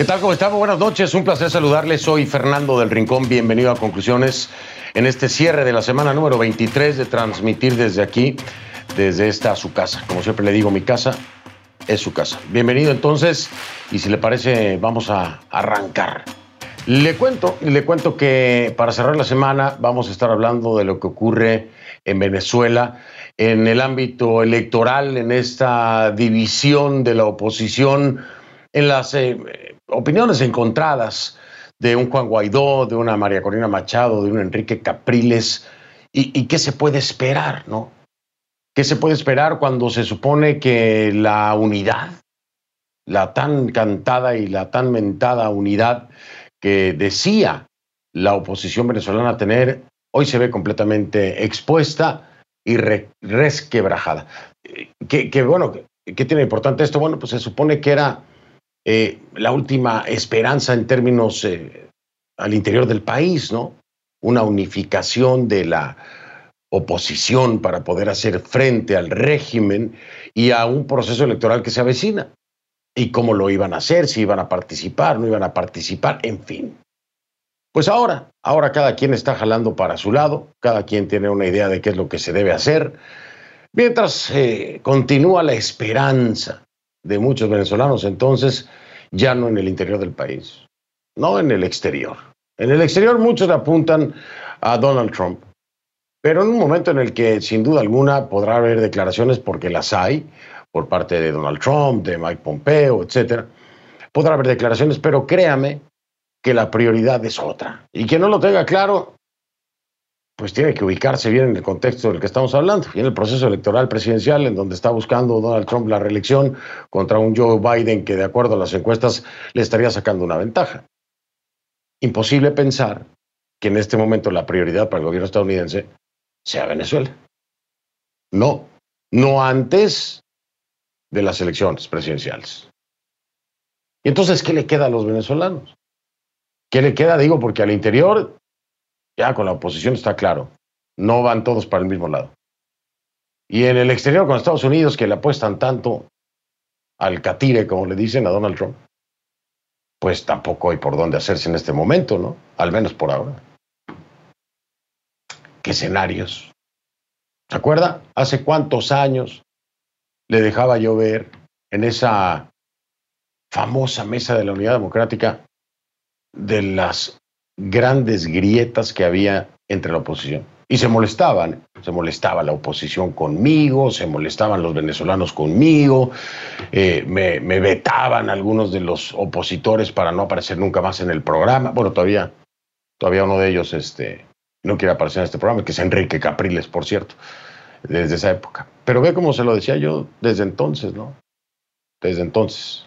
¿Qué tal? ¿Cómo estamos? Buenas noches. Un placer saludarles. Soy Fernando del Rincón. Bienvenido a Conclusiones en este cierre de la semana número 23 de transmitir desde aquí, desde esta su casa. Como siempre le digo, mi casa es su casa. Bienvenido entonces y si le parece vamos a arrancar. Le cuento, le cuento que para cerrar la semana vamos a estar hablando de lo que ocurre en Venezuela en el ámbito electoral, en esta división de la oposición, en las eh, opiniones encontradas de un Juan Guaidó, de una María Corina Machado, de un Enrique Capriles, y, qué se puede esperar, ¿no? ¿Qué se puede esperar cuando se supone que la unidad, la tan cantada y la tan mentada unidad que decía la oposición venezolana tener, hoy se ve completamente expuesta y resquebrajada? ¿Qué, bueno, ¿qué tiene importante esto? Bueno, pues se supone que era eh, la última esperanza en términos eh, al interior del país, ¿no? Una unificación de la oposición para poder hacer frente al régimen y a un proceso electoral que se avecina. Y cómo lo iban a hacer, si iban a participar, no iban a participar, en fin. Pues ahora, ahora cada quien está jalando para su lado, cada quien tiene una idea de qué es lo que se debe hacer, mientras eh, continúa la esperanza de muchos venezolanos, entonces ya no en el interior del país, no en el exterior. En el exterior muchos apuntan a Donald Trump, pero en un momento en el que sin duda alguna podrá haber declaraciones porque las hay por parte de Donald Trump, de Mike Pompeo, etcétera. Podrá haber declaraciones, pero créame que la prioridad es otra. Y quien no lo tenga claro, pues tiene que ubicarse bien en el contexto del que estamos hablando, en el proceso electoral presidencial, en donde está buscando Donald Trump la reelección contra un Joe Biden que, de acuerdo a las encuestas, le estaría sacando una ventaja. Imposible pensar que en este momento la prioridad para el gobierno estadounidense sea Venezuela. No, no antes de las elecciones presidenciales. ¿Y entonces qué le queda a los venezolanos? ¿Qué le queda? Digo, porque al interior, ya con la oposición está claro, no van todos para el mismo lado. Y en el exterior, con Estados Unidos, que le apuestan tanto al catire, como le dicen a Donald Trump, pues tampoco hay por dónde hacerse en este momento, ¿no? Al menos por ahora. ¿Qué escenarios? ¿Se acuerda? ¿Hace cuántos años le dejaba yo ver en esa famosa mesa de la Unidad Democrática de las grandes grietas que había entre la oposición. Y se molestaban, se molestaba la oposición conmigo, se molestaban los venezolanos conmigo, eh, me, vetaban algunos de los opositores para no aparecer nunca más en el programa. Bueno, todavía, todavía uno de ellos este, no quiere aparecer en este programa, que es Enrique Capriles, por cierto, desde esa época. Pero ve cómo se lo decía yo desde entonces, ¿no? Desde entonces.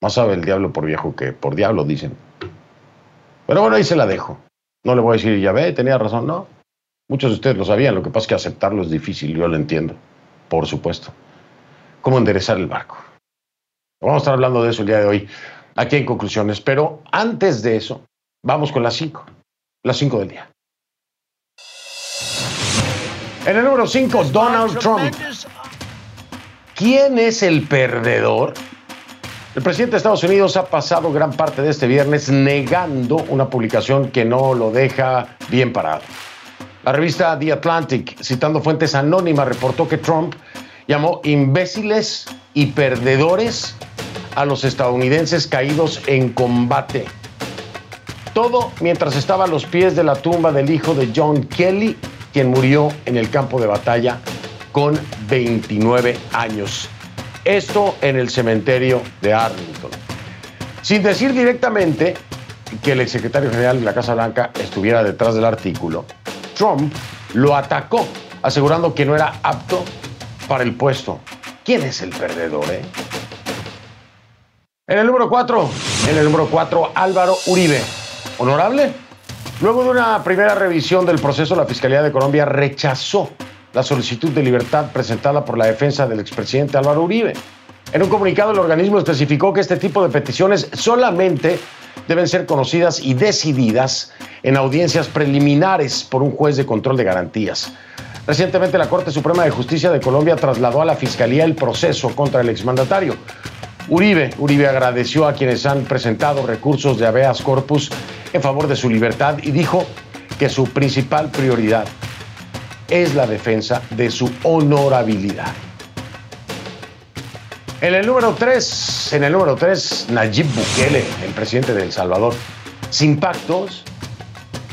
Más sabe el diablo por viejo que por diablo, dicen. Pero bueno, ahí se la dejo. No le voy a decir, ya ve, tenía razón, no. Muchos de ustedes lo sabían, lo que pasa es que aceptarlo es difícil, yo lo entiendo, por supuesto. ¿Cómo enderezar el barco? Vamos a estar hablando de eso el día de hoy, aquí en conclusiones, pero antes de eso, vamos con las cinco, las cinco del día. En el número cinco, Donald Trump. ¿Quién es el perdedor? El presidente de Estados Unidos ha pasado gran parte de este viernes negando una publicación que no lo deja bien parado. La revista The Atlantic, citando fuentes anónimas, reportó que Trump llamó imbéciles y perdedores a los estadounidenses caídos en combate. Todo mientras estaba a los pies de la tumba del hijo de John Kelly, quien murió en el campo de batalla con 29 años. Esto en el cementerio de Arlington. Sin decir directamente que el exsecretario general de la Casa Blanca estuviera detrás del artículo, Trump lo atacó, asegurando que no era apto para el puesto. ¿Quién es el perdedor, eh? En el número 4, en el número 4, Álvaro Uribe. ¿Honorable? Luego de una primera revisión del proceso, la Fiscalía de Colombia rechazó la solicitud de libertad presentada por la defensa del expresidente Álvaro Uribe. En un comunicado, el organismo especificó que este tipo de peticiones solamente deben ser conocidas y decididas en audiencias preliminares por un juez de control de garantías. Recientemente, la Corte Suprema de Justicia de Colombia trasladó a la Fiscalía el proceso contra el exmandatario. Uribe, Uribe agradeció a quienes han presentado recursos de habeas corpus en favor de su libertad y dijo que su principal prioridad es la defensa de su honorabilidad. En el número 3, en el número 3, Nayib Bukele, el presidente de El Salvador. Sin pactos,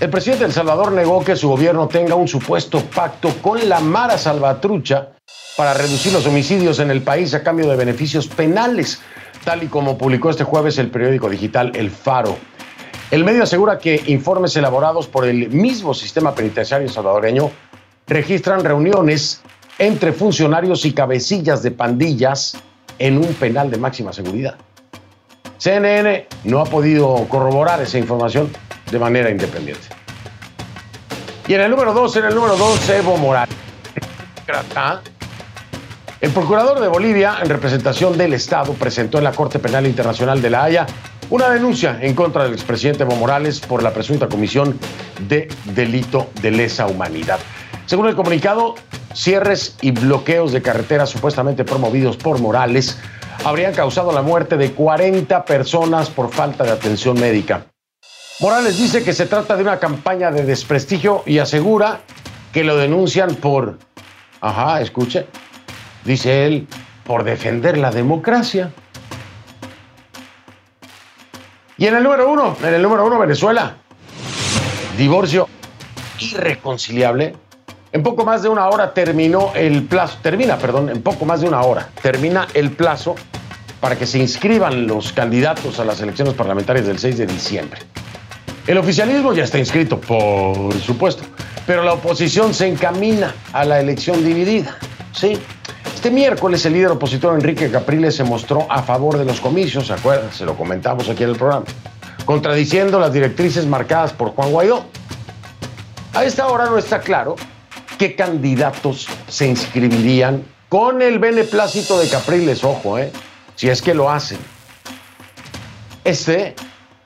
el presidente de El Salvador negó que su gobierno tenga un supuesto pacto con la Mara Salvatrucha para reducir los homicidios en el país a cambio de beneficios penales, tal y como publicó este jueves el periódico digital El Faro. El medio asegura que informes elaborados por el mismo sistema penitenciario salvadoreño registran reuniones entre funcionarios y cabecillas de pandillas en un penal de máxima seguridad. CNN no ha podido corroborar esa información de manera independiente. Y en el número 2, en el número 2, Evo Morales. El procurador de Bolivia, en representación del Estado, presentó en la Corte Penal Internacional de La Haya una denuncia en contra del expresidente Evo Morales por la presunta comisión de delito de lesa humanidad. Según el comunicado, cierres y bloqueos de carreteras supuestamente promovidos por Morales habrían causado la muerte de 40 personas por falta de atención médica. Morales dice que se trata de una campaña de desprestigio y asegura que lo denuncian por, ajá, escuche, dice él, por defender la democracia. Y en el número uno, en el número uno, Venezuela, divorcio irreconciliable. En poco más de una hora terminó el plazo, termina, perdón, en poco más de una hora termina el plazo para que se inscriban los candidatos a las elecciones parlamentarias del 6 de diciembre. El oficialismo ya está inscrito, por supuesto, pero la oposición se encamina a la elección dividida. Sí, este miércoles el líder opositor Enrique Capriles se mostró a favor de los comicios, ¿se? Se lo comentamos aquí en el programa, contradiciendo las directrices marcadas por Juan Guaidó. A esta hora no está claro qué candidatos se inscribirían con el beneplácito de Capriles, ojo, ¿eh? si es que lo hacen. Este,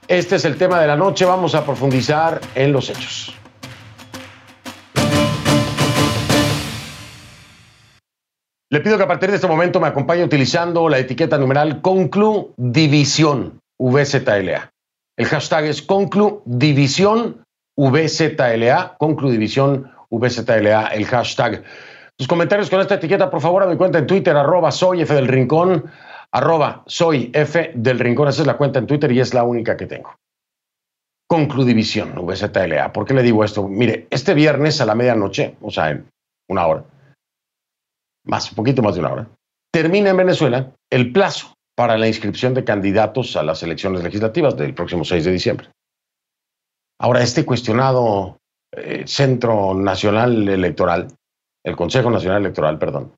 este es el tema de la noche, vamos a profundizar en los hechos. Le pido que a partir de este momento me acompañe utilizando la etiqueta numeral Conclu División VZLA. El hashtag es Conclu División VZLA, Conclu División VZLA, el hashtag. Tus comentarios con esta etiqueta, por favor, a mi cuenta en Twitter, arroba soy F del Rincón, arroba soy F del Rincón. Esa es la cuenta en Twitter y es la única que tengo. Conclu División VZLA. ¿Por qué le digo esto? Mire, este viernes a la medianoche, o sea, en una hora, más, un poquito más de una hora, termina en Venezuela el plazo para la inscripción de candidatos a las elecciones legislativas del próximo 6 de diciembre. Ahora, este cuestionado eh, Centro Nacional Electoral, el Consejo Nacional Electoral, perdón,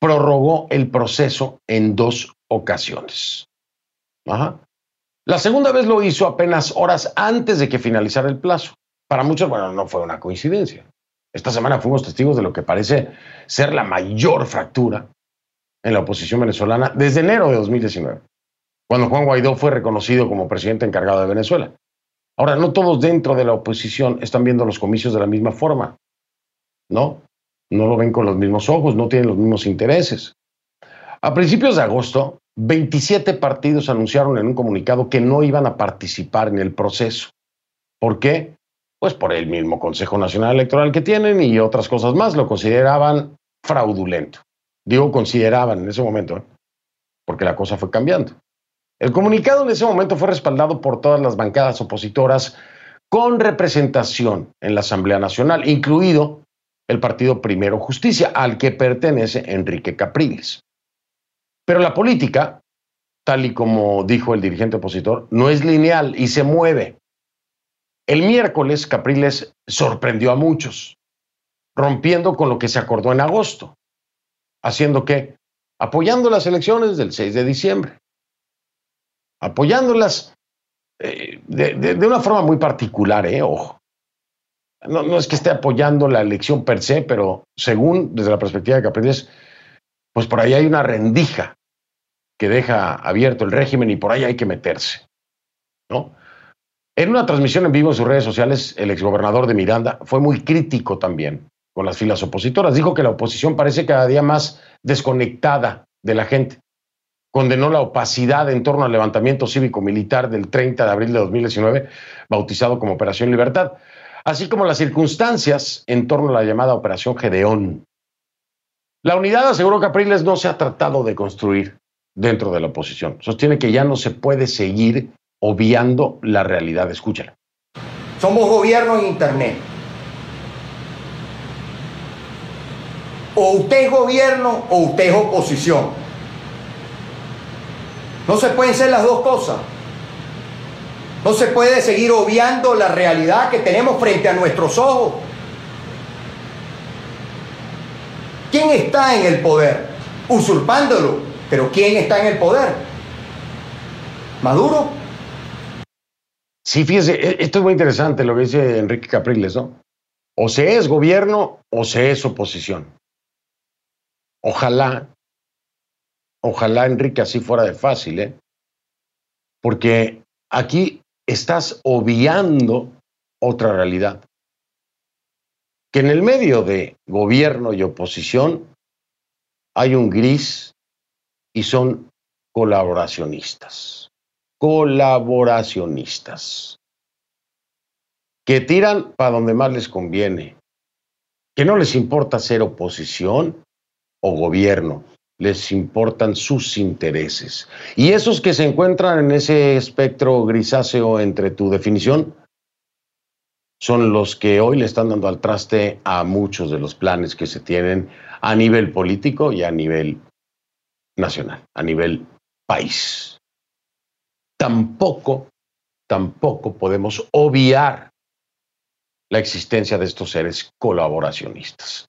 prorrogó el proceso en dos ocasiones. La segunda vez lo hizo apenas horas antes de que finalizara el plazo. Para muchos, bueno, no fue una coincidencia. Esta semana fuimos testigos de lo que parece ser la mayor fractura en la oposición venezolana desde enero de 2019, cuando Juan Guaidó fue reconocido como presidente encargado de Venezuela. Ahora, no todos dentro de la oposición están viendo los comicios de la misma forma, ¿no? No lo ven con los mismos ojos, no tienen los mismos intereses. A principios de agosto, 27 partidos anunciaron en un comunicado que no iban a participar en el proceso. ¿Por qué? pues por el mismo Consejo Nacional Electoral que tienen y otras cosas más, lo consideraban fraudulento. Digo consideraban en ese momento, ¿eh? porque la cosa fue cambiando. El comunicado en ese momento fue respaldado por todas las bancadas opositoras con representación en la Asamblea Nacional, incluido el Partido Primero Justicia, al que pertenece Enrique Capriles. Pero la política, tal y como dijo el dirigente opositor, no es lineal y se mueve. El miércoles, Capriles sorprendió a muchos, rompiendo con lo que se acordó en agosto, haciendo que, apoyando las elecciones del 6 de diciembre, apoyándolas eh, de, una forma muy particular, eh, ojo. No, es que esté apoyando la elección per se, pero según desde la perspectiva de Capriles, pues por ahí hay una rendija que deja abierto el régimen y por ahí hay que meterse. En una transmisión en vivo en sus redes sociales, el exgobernador de Miranda fue muy crítico también con las filas opositoras. Dijo que la oposición parece cada día más desconectada de la gente. Condenó la opacidad en torno al levantamiento cívico-militar del 30 de abril de 2019, bautizado como Operación Libertad, así como las circunstancias en torno a la llamada Operación Gedeón. La unidad, aseguró Capriles, no se ha tratado de construir dentro de la oposición. Sostiene que ya no se puede seguir obviando la realidad. Escúchala. Somos gobierno en Internet. O usted es gobierno o usted es oposición. No se pueden ser las dos cosas. No se puede seguir obviando la realidad que tenemos frente a nuestros ojos. ¿Quién está en el poder? Usurpándolo. Pero ¿quién está en el poder? ¿Maduro? Sí, fíjese, e, esto es muy interesante lo que dice Enrique Capriles, ¿no? O se es gobierno o se es oposición. Ojalá, ojalá Enrique así fuera de fácil, ¿eh? Porque aquí estás obviando otra realidad. Que en el medio de gobierno y oposición hay un gris y son colaboracionistas. Colaboracionistas. Que tiran para donde más les conviene. Que no les importa ser oposición o gobierno, les importan sus intereses. Y esos que se encuentran en ese espectro grisáceo entre tu definición son los que hoy le están dando al traste a muchos de los planes que se tienen a nivel político y a nivel nacional, a nivel país. Tampoco, tampoco podemos obviar la existencia de estos seres colaboracionistas.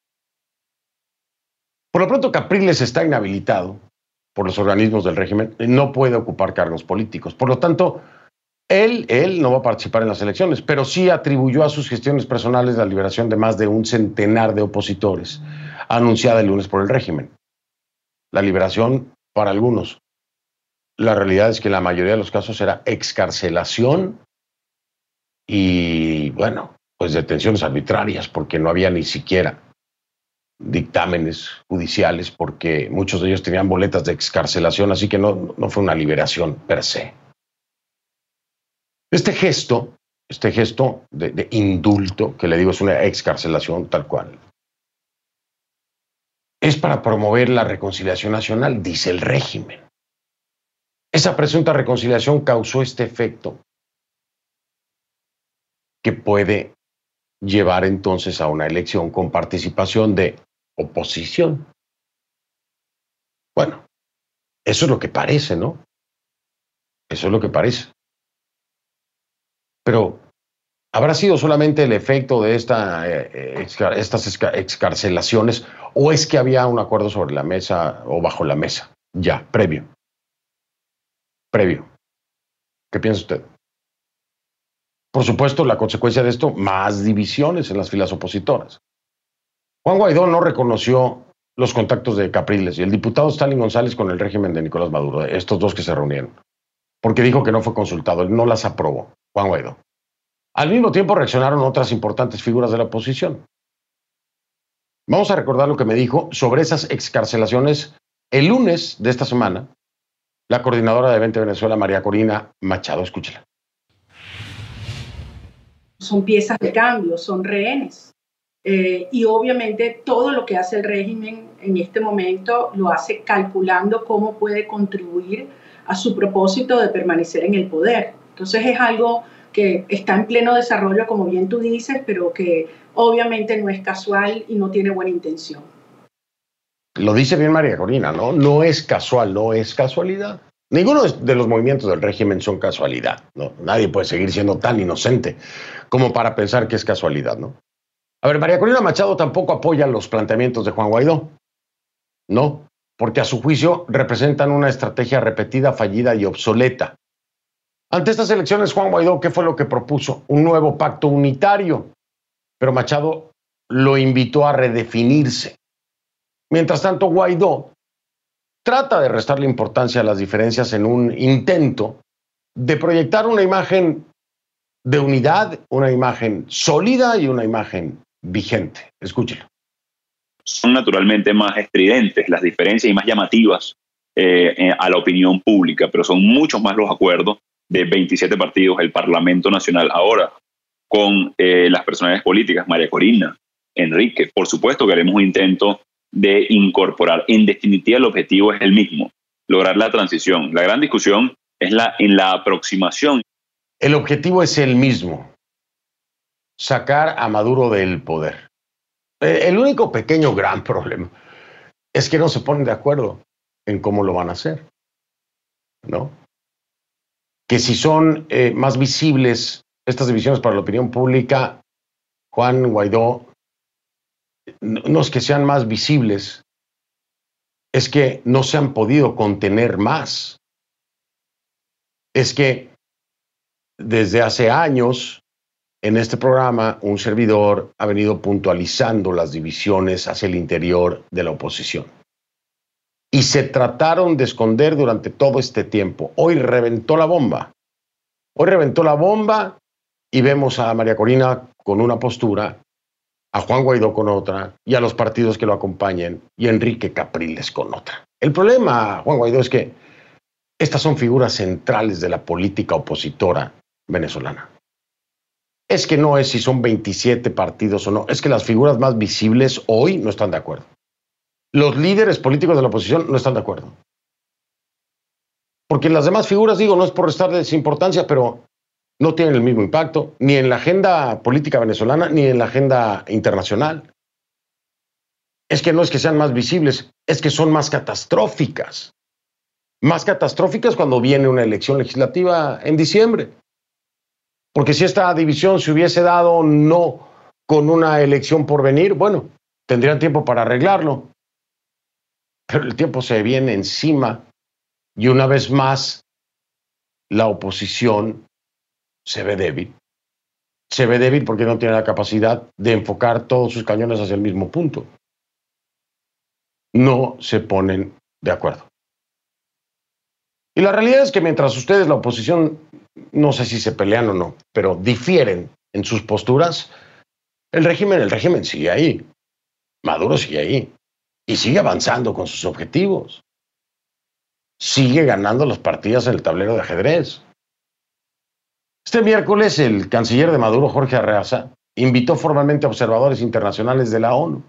Por lo pronto, Capriles está inhabilitado por los organismos del régimen, no puede ocupar cargos políticos. Por lo tanto, él, él no va a participar en las elecciones, pero sí atribuyó a sus gestiones personales la liberación de más de un centenar de opositores, anunciada el lunes por el régimen la liberación para algunos. La realidad es que en la mayoría de los casos era excarcelación y, bueno, pues detenciones arbitrarias, porque no había ni siquiera dictámenes judiciales, porque muchos de ellos tenían boletas de excarcelación, así que no, no fue una liberación per se. Este gesto, este gesto de, de indulto, que le digo es una excarcelación tal cual, es para promover la reconciliación nacional, dice el régimen. Esa presunta reconciliación causó este efecto que puede llevar entonces a una elección con participación de oposición. Bueno, eso es lo que parece, ¿no? Eso es lo que parece. Pero ¿Habrá sido solamente el efecto de esta, eh, estas excarcelaciones o es que había un acuerdo sobre la mesa o bajo la mesa? Ya, previo. Previo. ¿Qué piensa usted? Por supuesto, la consecuencia de esto, más divisiones en las filas opositoras. Juan Guaidó no reconoció los contactos de Capriles y el diputado Stalin González con el régimen de Nicolás Maduro, estos dos que se reunieron, porque dijo que no fue consultado, él no las aprobó, Juan Guaidó. Al mismo tiempo reaccionaron otras importantes figuras de la oposición. Vamos a recordar lo que me dijo sobre esas excarcelaciones el lunes de esta semana la coordinadora de 20 Venezuela, María Corina Machado. Escúchela. Son piezas de cambio, son rehenes. Eh, y obviamente todo lo que hace el régimen en este momento lo hace calculando cómo puede contribuir a su propósito de permanecer en el poder. Entonces es algo que está en pleno desarrollo, como bien tú dices, pero que obviamente no es casual y no tiene buena intención. Lo dice bien María Corina, ¿no? No es casual, no es casualidad. Ninguno de los movimientos del régimen son casualidad, ¿no? Nadie puede seguir siendo tan inocente como para pensar que es casualidad, ¿no? A ver, María Corina Machado tampoco apoya los planteamientos de Juan Guaidó. No, porque a su juicio representan una estrategia repetida, fallida y obsoleta ante estas elecciones, Juan Guaidó, ¿qué fue lo que propuso? Un nuevo pacto unitario. Pero Machado lo invitó a redefinirse. Mientras tanto, Guaidó trata de restarle importancia a las diferencias en un intento de proyectar una imagen de unidad, una imagen sólida y una imagen vigente. Escúchelo. Son naturalmente más estridentes las diferencias y más llamativas eh, a la opinión pública, pero son muchos más los acuerdos de 27 partidos, el Parlamento Nacional ahora, con eh, las personalidades políticas, María Corina, Enrique. Por supuesto que haremos un intento de incorporar. En definitiva, el objetivo es el mismo, lograr la transición. La gran discusión es la, en la aproximación. El objetivo es el mismo, sacar a Maduro del poder. Eh, el único pequeño gran problema es que no se ponen de acuerdo en cómo lo van a hacer. ¿No? Que si son eh, más visibles estas divisiones para la opinión pública, Juan Guaidó, no es que sean más visibles, es que no se han podido contener más. Es que desde hace años en este programa un servidor ha venido puntualizando las divisiones hacia el interior de la oposición y se trataron de esconder durante todo este tiempo. Hoy reventó la bomba. Hoy reventó la bomba y vemos a María Corina con una postura, a Juan Guaidó con otra y a los partidos que lo acompañen y a Enrique Capriles con otra. El problema, Juan Guaidó, es que estas son figuras centrales de la política opositora venezolana. Es que no es si son 27 partidos o no, es que las figuras más visibles hoy no están de acuerdo los líderes políticos de la oposición no están de acuerdo. Porque las demás figuras, digo, no es por restarles importancia, pero no tienen el mismo impacto, ni en la agenda política venezolana, ni en la agenda internacional. Es que no es que sean más visibles, es que son más catastróficas. Más catastróficas cuando viene una elección legislativa en diciembre. Porque si esta división se hubiese dado no con una elección por venir, bueno, tendrían tiempo para arreglarlo pero el tiempo se viene encima y una vez más la oposición se ve débil. Se ve débil porque no tiene la capacidad de enfocar todos sus cañones hacia el mismo punto. No se ponen de acuerdo. Y la realidad es que mientras ustedes, la oposición, no sé si se pelean o no, pero difieren en sus posturas, el régimen, el régimen sigue ahí. Maduro sigue ahí y sigue avanzando con sus objetivos. Sigue ganando las partidas en el tablero de ajedrez. Este miércoles el canciller de Maduro, Jorge Arreaza, invitó formalmente a observadores internacionales de la ONU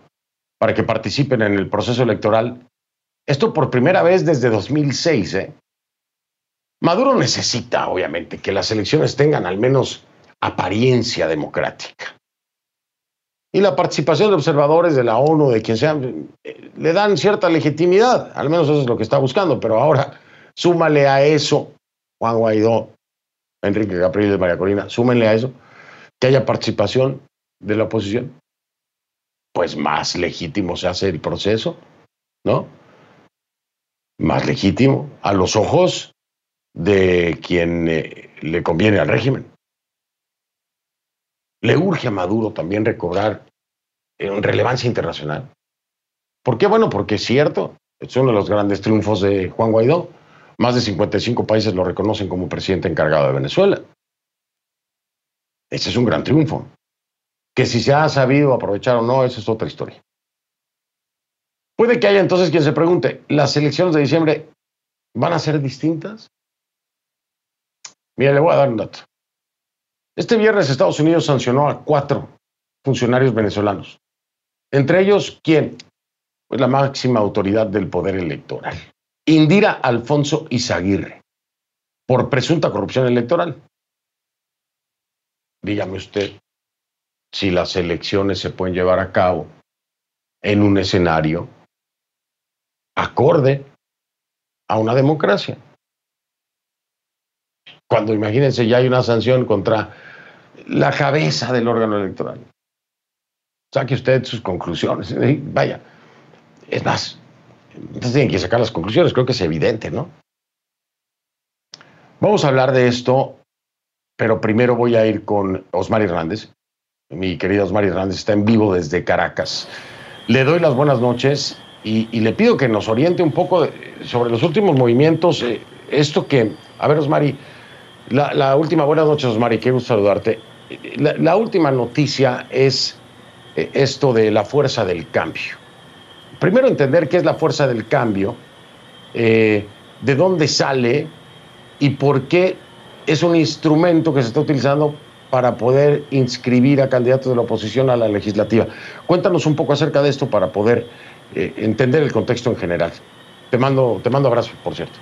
para que participen en el proceso electoral. Esto por primera vez desde 2006. ¿eh? Maduro necesita, obviamente, que las elecciones tengan al menos apariencia democrática. Y la participación de observadores de la ONU, de quien sea, le dan cierta legitimidad, al menos eso es lo que está buscando, pero ahora súmale a eso, Juan Guaidó, Enrique Capriles, de María Corina, súmenle a eso, que haya participación de la oposición, pues más legítimo se hace el proceso, ¿no? Más legítimo. A los ojos de quien eh, le conviene al régimen. Le urge a Maduro también recobrar eh, relevancia internacional. ¿Por qué? Bueno, porque es cierto, es uno de los grandes triunfos de Juan Guaidó. Más de 55 países lo reconocen como presidente encargado de Venezuela. Ese es un gran triunfo. Que si se ha sabido aprovechar o no, esa es otra historia. Puede que haya entonces quien se pregunte, ¿las elecciones de diciembre van a ser distintas? Mira, le voy a dar un dato. Este viernes Estados Unidos sancionó a cuatro funcionarios venezolanos. Entre ellos, ¿quién? Pues la máxima autoridad del poder electoral. Indira Alfonso Izaguirre, por presunta corrupción electoral. Dígame usted si las elecciones se pueden llevar a cabo en un escenario acorde a una democracia. Cuando imagínense ya hay una sanción contra la cabeza del órgano electoral. Saque usted sus conclusiones. Vaya, es más, entonces tienen que sacar las conclusiones, creo que es evidente, ¿no? Vamos a hablar de esto, pero primero voy a ir con Osmar Hernández. Mi querido Osmar Hernández está en vivo desde Caracas. Le doy las buenas noches y, le pido que nos oriente un poco sobre los últimos movimientos. Eh, esto que, a ver, Osmari, la, última, buenas noches, Osmari, qué gusto saludarte. La, última noticia es eh, esto de la fuerza del cambio. Primero entender qué es la fuerza del cambio eh, de dónde sale y por qué es un instrumento que se está utilizando para poder inscribir a candidatos de la oposición a la legislativa. Cuéntanos un poco acerca de esto para poder eh, entender el contexto en general. Te mando, te mando abrazos, por cierto.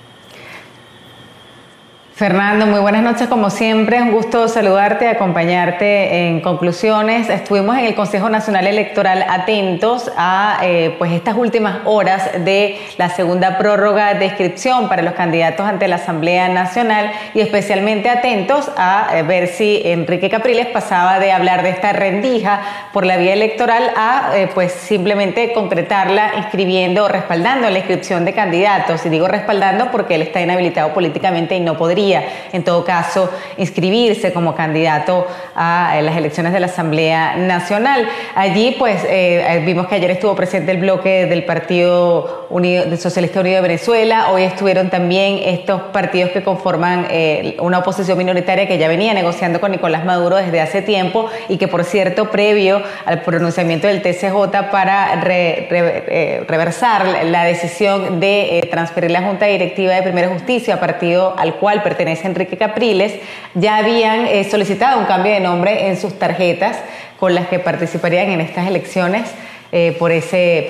Fernando, muy buenas noches como siempre. Un gusto saludarte, acompañarte en conclusiones. Estuvimos en el Consejo Nacional Electoral atentos a eh, pues estas últimas horas de la segunda prórroga de inscripción para los candidatos ante la Asamblea Nacional y especialmente atentos a eh, ver si Enrique Capriles pasaba de hablar de esta rendija por la vía electoral a eh, pues simplemente concretarla inscribiendo o respaldando la inscripción de candidatos. Y digo respaldando porque él está inhabilitado políticamente y no podría en todo caso, inscribirse como candidato a las elecciones de la Asamblea Nacional. Allí, pues, eh, vimos que ayer estuvo presente el bloque del Partido Unido, Socialista Unido de Venezuela. Hoy estuvieron también estos partidos que conforman eh, una oposición minoritaria que ya venía negociando con Nicolás Maduro desde hace tiempo y que, por cierto, previo al pronunciamiento del TCJ para eh, reversar la decisión de transferir la Junta Directiva de Primera Justicia, partido al cual pertenece Enrique Capriles, ya habían eh, solicitado un cambio de nombre en sus tarjetas con las que participarían en estas elecciones eh, por ese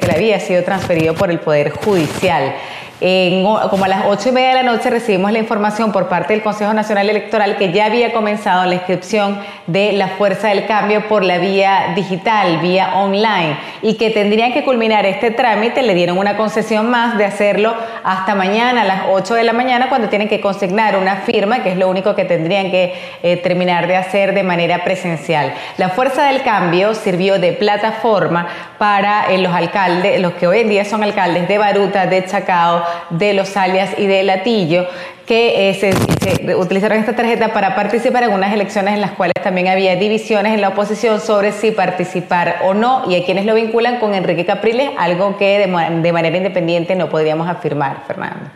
que le había sido transferido por el Poder Judicial como a las ocho y media de la noche recibimos la información por parte del Consejo Nacional Electoral que ya había comenzado la inscripción de la Fuerza del Cambio por la vía digital, vía online, y que tendrían que culminar este trámite. Le dieron una concesión más de hacerlo hasta mañana a las 8 de la mañana cuando tienen que consignar una firma, que es lo único que tendrían que eh, terminar de hacer de manera presencial. La Fuerza del Cambio sirvió de plataforma para eh, los alcaldes, los que hoy en día son alcaldes de Baruta, de Chacao, de Los Alias y de Latillo, que eh, se, utilizaron esta tarjeta para participar en unas elecciones en las cuales también había divisiones en la oposición sobre si participar o no, y a quienes lo vinculan con Enrique Capriles, algo que de, manera independiente no podríamos afirmar, Fernando.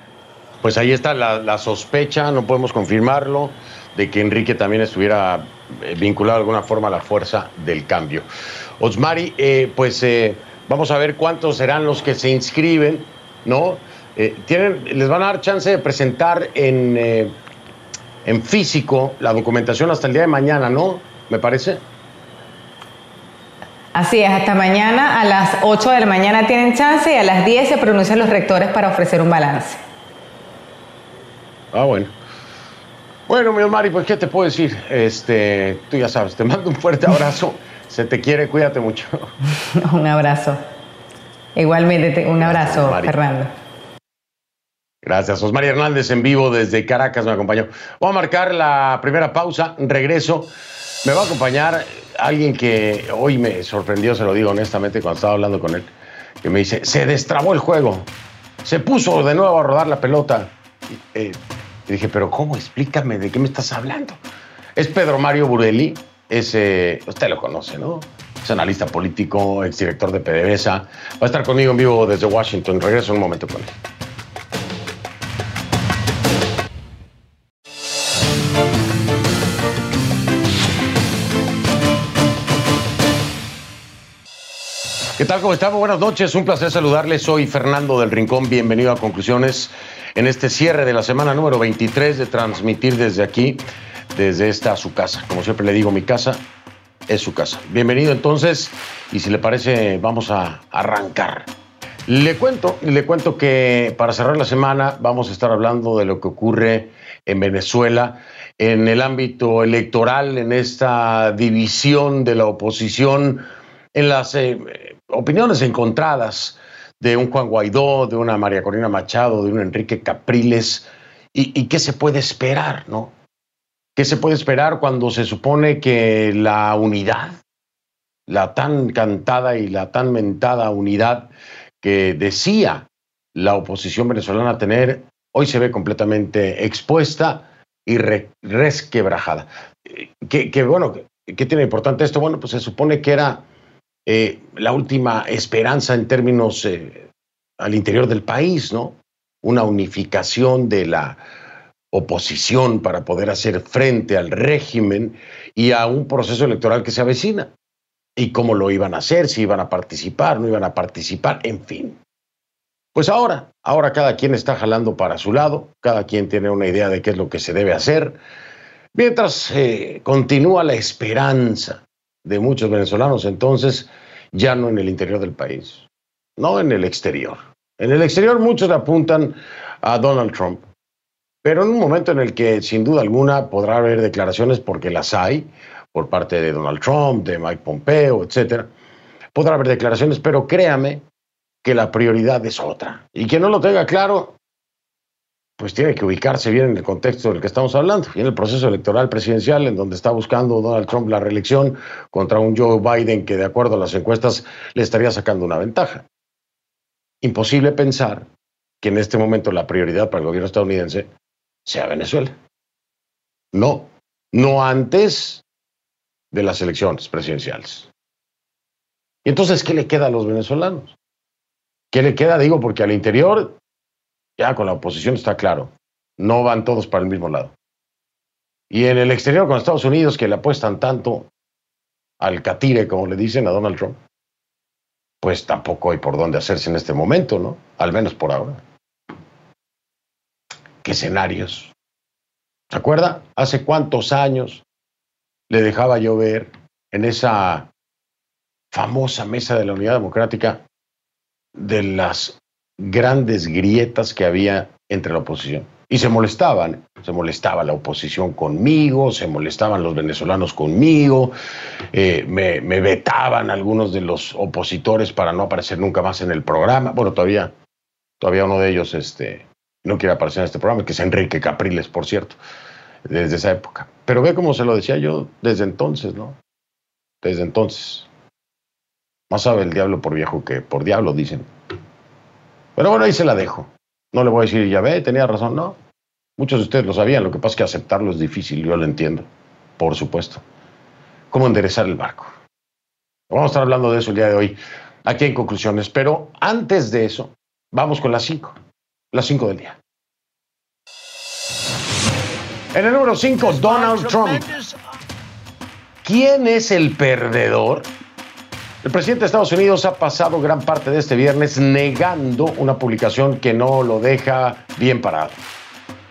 Pues ahí está la, sospecha, no podemos confirmarlo, de que Enrique también estuviera eh, vinculado de alguna forma a la fuerza del cambio. Osmari, eh, pues vamos a ver cuántos serán los que se inscriben, ¿no? Eh, tienen, les van a dar chance de presentar en, eh, en físico la documentación hasta el día de mañana, ¿no? Me parece. Así es, hasta mañana a las 8 de la mañana tienen chance y a las 10 se pronuncian los rectores para ofrecer un balance. Ah, bueno. Bueno, mi Mari, pues qué te puedo decir. Este, tú ya sabes, te mando un fuerte abrazo. Se te quiere, cuídate mucho. un abrazo. Igualmente, un abrazo, Fernando. Gracias. Osmar Hernández en vivo desde Caracas me acompañó. Voy a marcar la primera pausa, regreso. Me va a acompañar alguien que hoy me sorprendió, se lo digo honestamente, cuando estaba hablando con él, que me dice, se destrabó el juego, se puso de nuevo a rodar la pelota. Y, eh, dije, pero ¿cómo? Explícame, ¿de qué me estás hablando? Es Pedro Mario Burelli, es, usted lo conoce, ¿no? Es analista político, exdirector de PDVSA. Va a estar conmigo en vivo desde Washington. Regreso en un momento con él. ¿Qué tal? ¿Cómo estamos? Buenas noches. Un placer saludarles. Soy Fernando del Rincón. Bienvenido a Conclusiones en este cierre de la semana número 23 de transmitir desde aquí, desde esta su casa. Como siempre le digo, mi casa es su casa. Bienvenido entonces y si le parece vamos a arrancar. Le cuento, le cuento que para cerrar la semana vamos a estar hablando de lo que ocurre en Venezuela en el ámbito electoral, en esta división de la oposición, en las eh, opiniones encontradas de un Juan Guaidó, de una María Corina Machado, de un Enrique Capriles, y, qué se puede esperar, ¿no? ¿Qué se puede esperar cuando se supone que la unidad, la tan cantada y la tan mentada unidad que decía la oposición venezolana tener, hoy se ve completamente expuesta y resquebrajada? ¿Qué, bueno, ¿qué tiene importante esto? Bueno, pues se supone que era eh, la última esperanza en términos eh, al interior del país, ¿no? Una unificación de la oposición para poder hacer frente al régimen y a un proceso electoral que se avecina. Y cómo lo iban a hacer, si iban a participar, no iban a participar, en fin. Pues ahora, ahora cada quien está jalando para su lado, cada quien tiene una idea de qué es lo que se debe hacer, mientras eh, continúa la esperanza de muchos venezolanos entonces, ya no en el interior del país, no en el exterior. En el exterior muchos apuntan a Donald Trump, pero en un momento en el que sin duda alguna podrá haber declaraciones porque las hay por parte de Donald Trump, de Mike Pompeo, etcétera. Podrá haber declaraciones, pero créame que la prioridad es otra. Y quien no lo tenga claro, pues tiene que ubicarse bien en el contexto del que estamos hablando, y en el proceso electoral presidencial, en donde está buscando Donald Trump la reelección contra un Joe Biden que, de acuerdo a las encuestas, le estaría sacando una ventaja. Imposible pensar que en este momento la prioridad para el gobierno estadounidense sea Venezuela. No, no antes de las elecciones presidenciales. ¿Y entonces qué le queda a los venezolanos? ¿Qué le queda? Digo, porque al interior, ya con la oposición está claro, no van todos para el mismo lado. Y en el exterior, con Estados Unidos, que le apuestan tanto al catire, como le dicen a Donald Trump, pues tampoco hay por dónde hacerse en este momento, ¿no? Al menos por ahora. ¿Qué escenarios? ¿Se acuerda? ¿Hace cuántos años le dejaba yo ver en esa famosa mesa de la Unidad Democrática de las grandes grietas que había entre la oposición. Y se molestaban, se molestaba la oposición conmigo, se molestaban los venezolanos conmigo, eh, me, vetaban algunos de los opositores para no aparecer nunca más en el programa. Bueno, todavía, todavía uno de ellos este, no quiere aparecer en este programa, que es Enrique Capriles, por cierto, desde esa época. Pero ve cómo se lo decía yo desde entonces, ¿no? Desde entonces. Más sabe el diablo por viejo que por diablo, dicen. Pero bueno, ahí se la dejo. No le voy a decir, ya ve, tenía razón, no. Muchos de ustedes lo sabían, lo que pasa es que aceptarlo es difícil, yo lo entiendo, por supuesto. ¿Cómo enderezar el barco? Vamos a estar hablando de eso el día de hoy, aquí en conclusiones, pero antes de eso, vamos con las cinco, las cinco del día. En el número cinco, Donald Trump. ¿Quién es el perdedor? El presidente de Estados Unidos ha pasado gran parte de este viernes negando una publicación que no lo deja bien parado.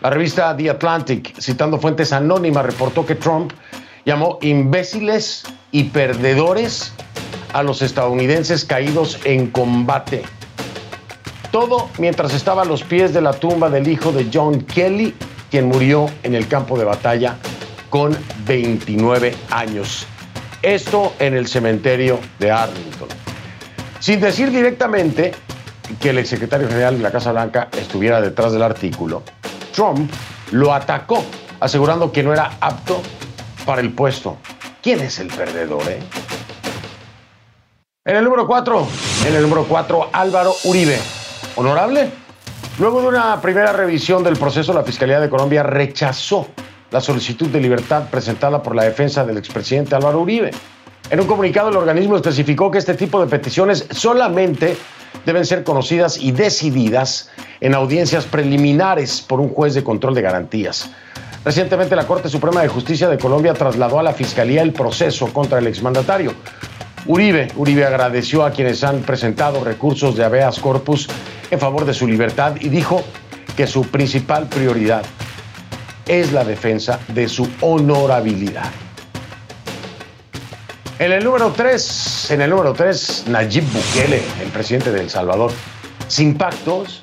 La revista The Atlantic, citando fuentes anónimas, reportó que Trump llamó imbéciles y perdedores a los estadounidenses caídos en combate. Todo mientras estaba a los pies de la tumba del hijo de John Kelly, quien murió en el campo de batalla con 29 años. Esto en el cementerio de Arlington. Sin decir directamente que el exsecretario general de la Casa Blanca estuviera detrás del artículo, Trump lo atacó, asegurando que no era apto para el puesto. ¿Quién es el perdedor? Eh? En el número 4, en el número 4, Álvaro Uribe. ¿Honorable? Luego de una primera revisión del proceso, la Fiscalía de Colombia rechazó la solicitud de libertad presentada por la defensa del expresidente Álvaro Uribe. En un comunicado, el organismo especificó que este tipo de peticiones solamente deben ser conocidas y decididas en audiencias preliminares por un juez de control de garantías. Recientemente, la Corte Suprema de Justicia de Colombia trasladó a la Fiscalía el proceso contra el exmandatario. Uribe, Uribe agradeció a quienes han presentado recursos de habeas corpus en favor de su libertad y dijo que su principal prioridad es la defensa de su honorabilidad. En el número 3, en el número 3, Nayib Bukele, el presidente de El Salvador. Sin pactos,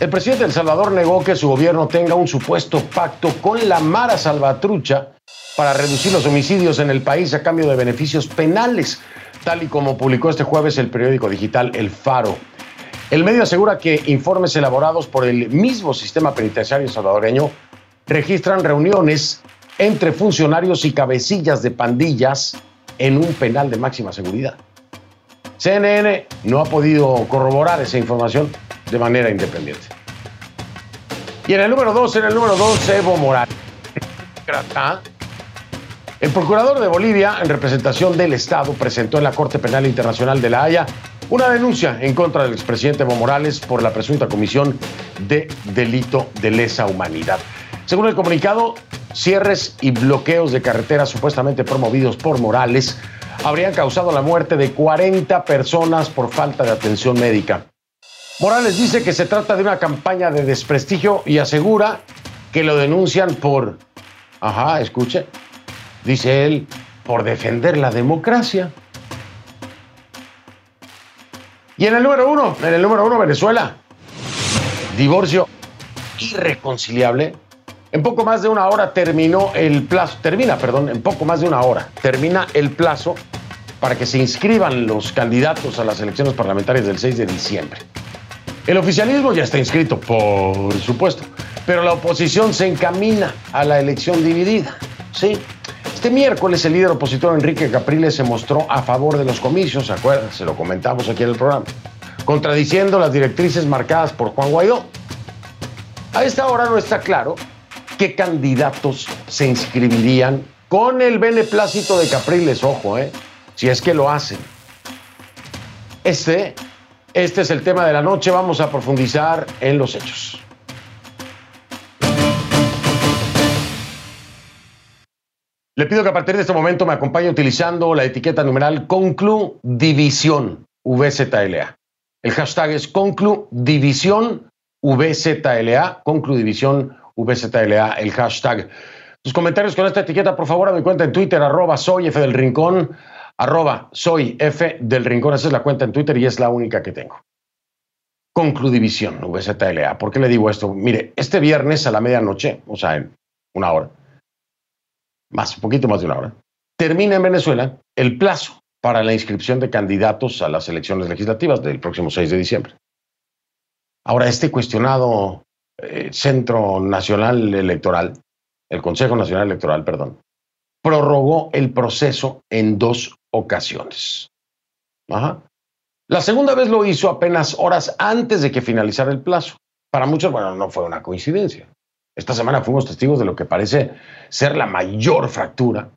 el presidente de El Salvador negó que su gobierno tenga un supuesto pacto con la Mara Salvatrucha para reducir los homicidios en el país a cambio de beneficios penales, tal y como publicó este jueves el periódico digital El Faro. El medio asegura que informes elaborados por el mismo sistema penitenciario salvadoreño registran reuniones entre funcionarios y cabecillas de pandillas en un penal de máxima seguridad. CNN no ha podido corroborar esa información de manera independiente. Y en el número 2, en el número 2, Evo Morales. El procurador de Bolivia, en representación del Estado, presentó en la Corte Penal Internacional de La Haya una denuncia en contra del expresidente Evo Morales por la presunta comisión de delito de lesa humanidad. Según el comunicado, cierres y bloqueos de carreteras supuestamente promovidos por Morales habrían causado la muerte de 40 personas por falta de atención médica. Morales dice que se trata de una campaña de desprestigio y asegura que lo denuncian por, ajá, escuche, dice él, por defender la democracia. Y en el número uno, en el número uno, Venezuela. Divorcio irreconciliable. En poco más de una hora terminó el plazo, termina, perdón, en poco más de una hora termina el plazo para que se inscriban los candidatos a las elecciones parlamentarias del 6 de diciembre. El oficialismo ya está inscrito, por supuesto, pero la oposición se encamina a la elección dividida. Sí. Este miércoles el líder opositor Enrique Capriles se mostró a favor de los comicios, ¿se lo comentamos aquí en el programa, contradiciendo las directrices marcadas por Juan Guaidó. A esta hora no está claro qué candidatos se inscribirían con el beneplácito de Capriles, ojo, ¿eh? si es que lo hacen. Este este es el tema de la noche. Vamos a profundizar en los hechos. Le pido que a partir de este momento me acompañe utilizando la etiqueta numeral Conclu División VZLA. El hashtag es Conclu División VZLA, Conclu División VZLA, el hashtag. Sus comentarios con esta etiqueta, por favor, a mi cuenta en Twitter, arroba soy F del Rincón arroba soy F del Rincón, esa es la cuenta en Twitter y es la única que tengo. Concludivisión, VZLA. ¿Por qué le digo esto? Mire, este viernes a la medianoche, o sea, en una hora, más, un poquito más de una hora, termina en Venezuela el plazo para la inscripción de candidatos a las elecciones legislativas del próximo 6 de diciembre. Ahora, este cuestionado eh, Centro Nacional Electoral, el Consejo Nacional Electoral, perdón, prorrogó el proceso en dos ocasiones. La segunda vez lo hizo apenas horas antes de que finalizara el plazo. Para muchos, bueno, no fue una coincidencia. Esta semana fuimos testigos de lo que parece ser la mayor fractura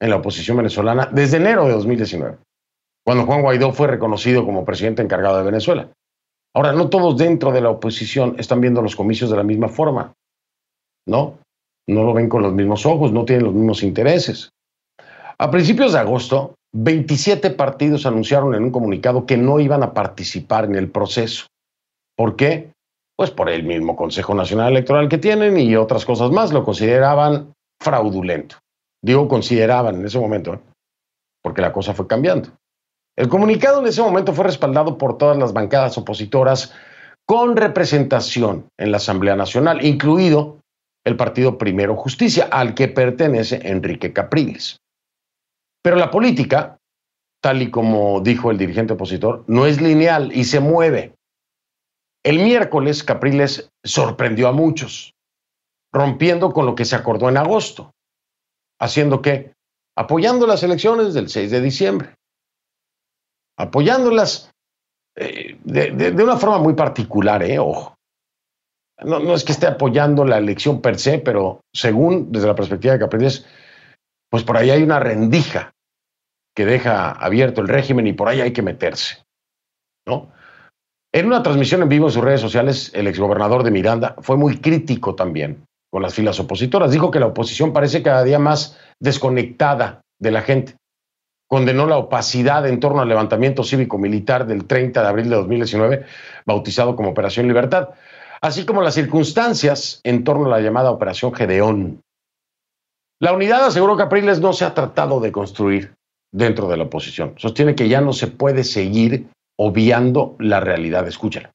en la oposición venezolana desde enero de 2019, cuando Juan Guaidó fue reconocido como presidente encargado de Venezuela. Ahora, no todos dentro de la oposición están viendo los comicios de la misma forma, ¿no? No lo ven con los mismos ojos, no tienen los mismos intereses. A principios de agosto, 27 partidos anunciaron en un comunicado que no iban a participar en el proceso. ¿Por qué? Pues por el mismo Consejo Nacional Electoral que tienen y otras cosas más. Lo consideraban fraudulento. Digo consideraban en ese momento, ¿eh? porque la cosa fue cambiando. El comunicado en ese momento fue respaldado por todas las bancadas opositoras con representación en la Asamblea Nacional, incluido el partido Primero Justicia, al que pertenece Enrique Capriles. Pero la política, tal y como dijo el dirigente opositor, no es lineal y se mueve. El miércoles Capriles sorprendió a muchos, rompiendo con lo que se acordó en agosto, haciendo que, apoyando las elecciones del 6 de diciembre, apoyándolas eh, de, una forma muy particular, eh, ojo. No, es que esté apoyando la elección per se, pero según desde la perspectiva de Capriles, pues por ahí hay una rendija que deja abierto el régimen y por ahí hay que meterse. En una transmisión en vivo en sus redes sociales, el exgobernador de Miranda fue muy crítico también con las filas opositoras. Dijo que la oposición parece cada día más desconectada de la gente. Condenó la opacidad en torno al levantamiento cívico-militar del 30 de abril de 2019, bautizado como Operación Libertad, así como las circunstancias en torno a la llamada Operación Gedeón, la unidad, aseguró Capriles, no se ha tratado de construir dentro de la oposición. Sostiene que ya no se puede seguir obviando la realidad. Escúchala.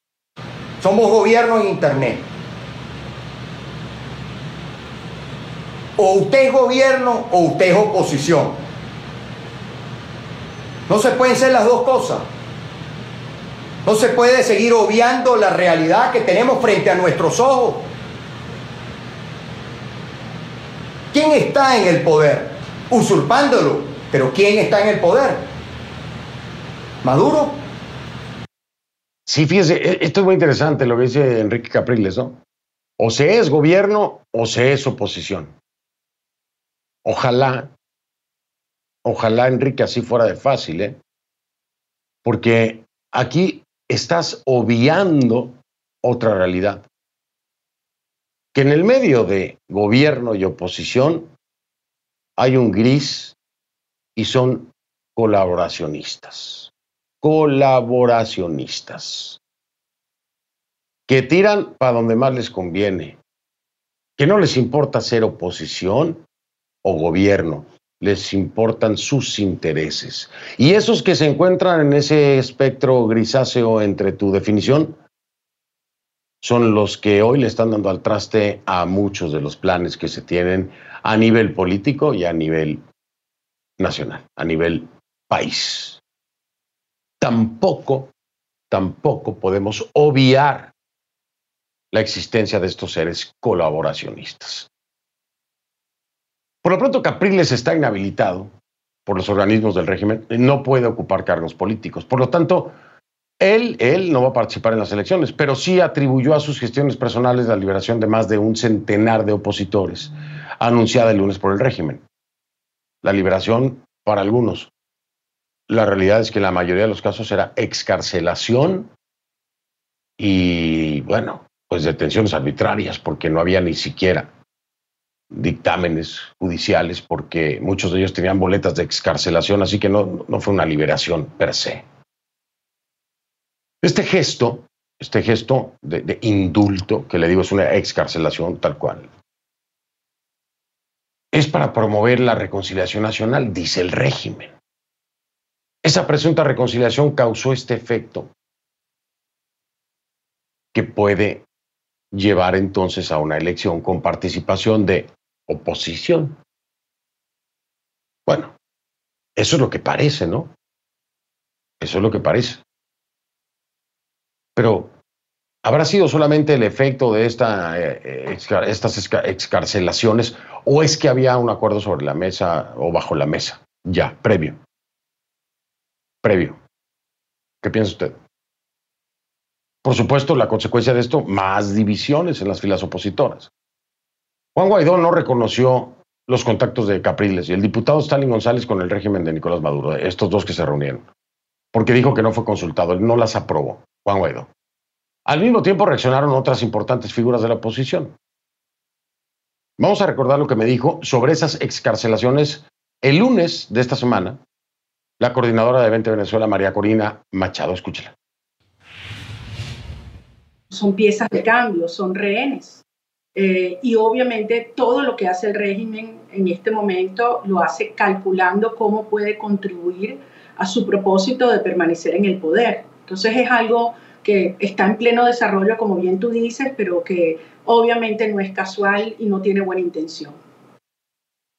Somos gobierno en Internet. O usted es gobierno o usted es oposición. No se pueden ser las dos cosas. No se puede seguir obviando la realidad que tenemos frente a nuestros ojos ¿Quién está en el poder? Usurpándolo. Pero ¿quién está en el poder? ¿Maduro? Sí, fíjese, e, esto es muy interesante lo que dice Enrique Capriles, ¿no? O se es gobierno o se es oposición. Ojalá, ojalá Enrique así fuera de fácil, ¿eh? Porque aquí estás obviando otra realidad que en el medio de gobierno y oposición hay un gris y son colaboracionistas. Colaboracionistas. que tiran para donde más les conviene, que no les importa ser oposición o gobierno, les importan sus intereses. Y esos que se encuentran en ese espectro grisáceo entre tu definición son los que hoy le están dando al traste a muchos de los planes que se tienen a nivel político y a nivel nacional, a nivel país. Tampoco, tampoco podemos obviar la existencia de estos seres colaboracionistas. Por lo pronto, Capriles está inhabilitado por los organismos del régimen, no puede ocupar cargos políticos. Por lo tanto, él, él no va a participar en las elecciones, pero sí atribuyó a sus gestiones personales la liberación de más de un centenar de opositores, anunciada el lunes por el régimen. La liberación para algunos. La realidad es que en la mayoría de los casos era excarcelación y, bueno, pues detenciones arbitrarias, porque no había ni siquiera dictámenes judiciales, porque muchos de ellos tenían boletas de excarcelación, así que no, no fue una liberación per se. Este gesto, este gesto de, de, indulto, que le digo es una excarcelación tal cual, es para promover la reconciliación nacional, dice el régimen. Esa presunta reconciliación causó este efecto que puede llevar entonces a una elección con participación de oposición. Bueno, eso es lo que parece, ¿no? Eso es lo que parece. Pero, ¿habrá sido solamente el efecto de esta, eh, estas excarcelaciones o es que había un acuerdo sobre la mesa o bajo la mesa? Ya, previo. Previo. ¿Qué piensa usted? Por supuesto, la consecuencia de esto, más divisiones en las filas opositoras. Juan Guaidó no reconoció los contactos de Capriles y el diputado Stalin González con el régimen de Nicolás Maduro, estos dos que se reunieron, porque dijo que no fue consultado, él no las aprobó, Juan Guaidó. Al mismo tiempo reaccionaron otras importantes figuras de la oposición. Vamos a recordar lo que me dijo sobre esas excarcelaciones el lunes de esta semana, la coordinadora de 20 Venezuela, María Corina Machado. Escúchela. Son piezas de cambio, son rehenes. Eh, y obviamente todo lo que hace el régimen en este momento lo hace calculando cómo puede contribuir a su propósito de permanecer en el poder. Entonces es algo que está en pleno desarrollo, como bien tú dices, pero que obviamente no es casual y no tiene buena intención.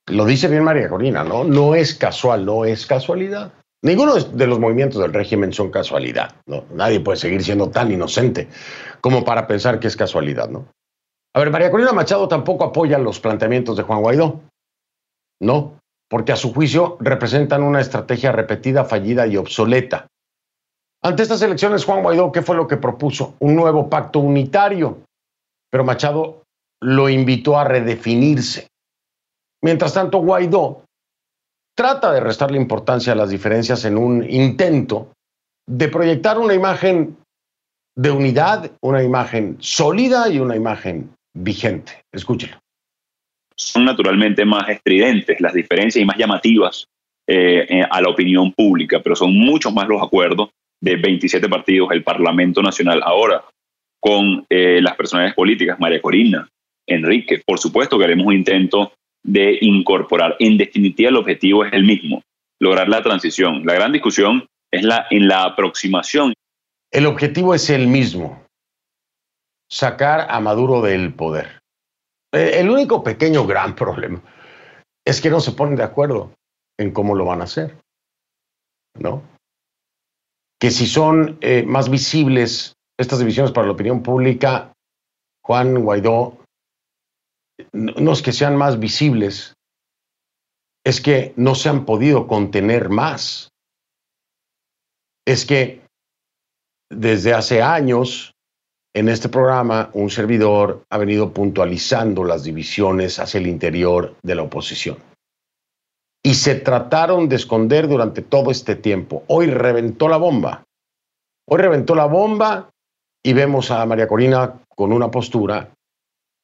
Lo dice bien María Corina, ¿no? No es casual, no es casualidad. Ninguno de los movimientos del régimen son casualidad, ¿no? Nadie puede seguir siendo tan inocente como para pensar que es casualidad, ¿no? A ver, María Corina Machado tampoco apoya los planteamientos de Juan Guaidó. No, porque a su juicio representan una estrategia repetida, fallida y obsoleta. Ante estas elecciones, Juan Guaidó, ¿qué fue lo que propuso? Un nuevo pacto unitario. Pero Machado lo invitó a redefinirse. Mientras tanto, Guaidó trata de restarle importancia a las diferencias en un intento de proyectar una imagen de unidad, una imagen sólida y una imagen vigente. Escúchelo. Son naturalmente más estridentes las diferencias y más llamativas eh, eh, a la opinión pública, pero son muchos más los acuerdos de 27 partidos el Parlamento Nacional ahora con eh, las personalidades políticas, María Corina, Enrique. Por supuesto que haremos un intento de incorporar. En definitiva, el objetivo es el mismo, lograr la transición. La gran discusión es la, en la aproximación. El objetivo es el mismo, sacar a Maduro del poder. Eh, el único pequeño gran problema es que no se ponen de acuerdo en cómo lo van a hacer. ¿No? Que si son eh, más visibles estas divisiones para la opinión pública, Juan Guaidó, no es que sean más visibles, es que no se han podido contener más. Es que desde hace años en este programa, un servidor ha venido puntualizando las divisiones hacia el interior de la oposición. Y se trataron de esconder durante todo este tiempo. Hoy reventó la bomba. Hoy reventó la bomba y vemos a María Corina con una postura,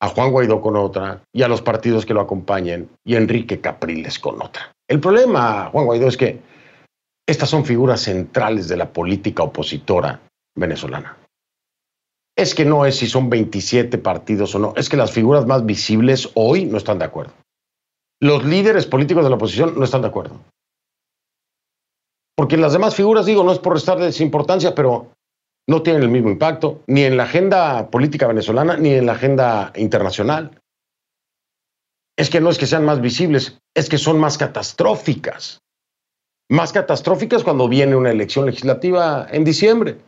a Juan Guaidó con otra y a los partidos que lo acompañen y Enrique Capriles con otra. El problema, Juan Guaidó, es que estas son figuras centrales de la política opositora venezolana es que no es si son 27 partidos o no, es que las figuras más visibles hoy no están de acuerdo. Los líderes políticos de la oposición no están de acuerdo. Porque las demás figuras, digo, no es por restarles importancia, pero no tienen el mismo impacto, ni en la agenda política venezolana, ni en la agenda internacional. Es que no es que sean más visibles, es que son más catastróficas. Más catastróficas cuando viene una elección legislativa en diciembre.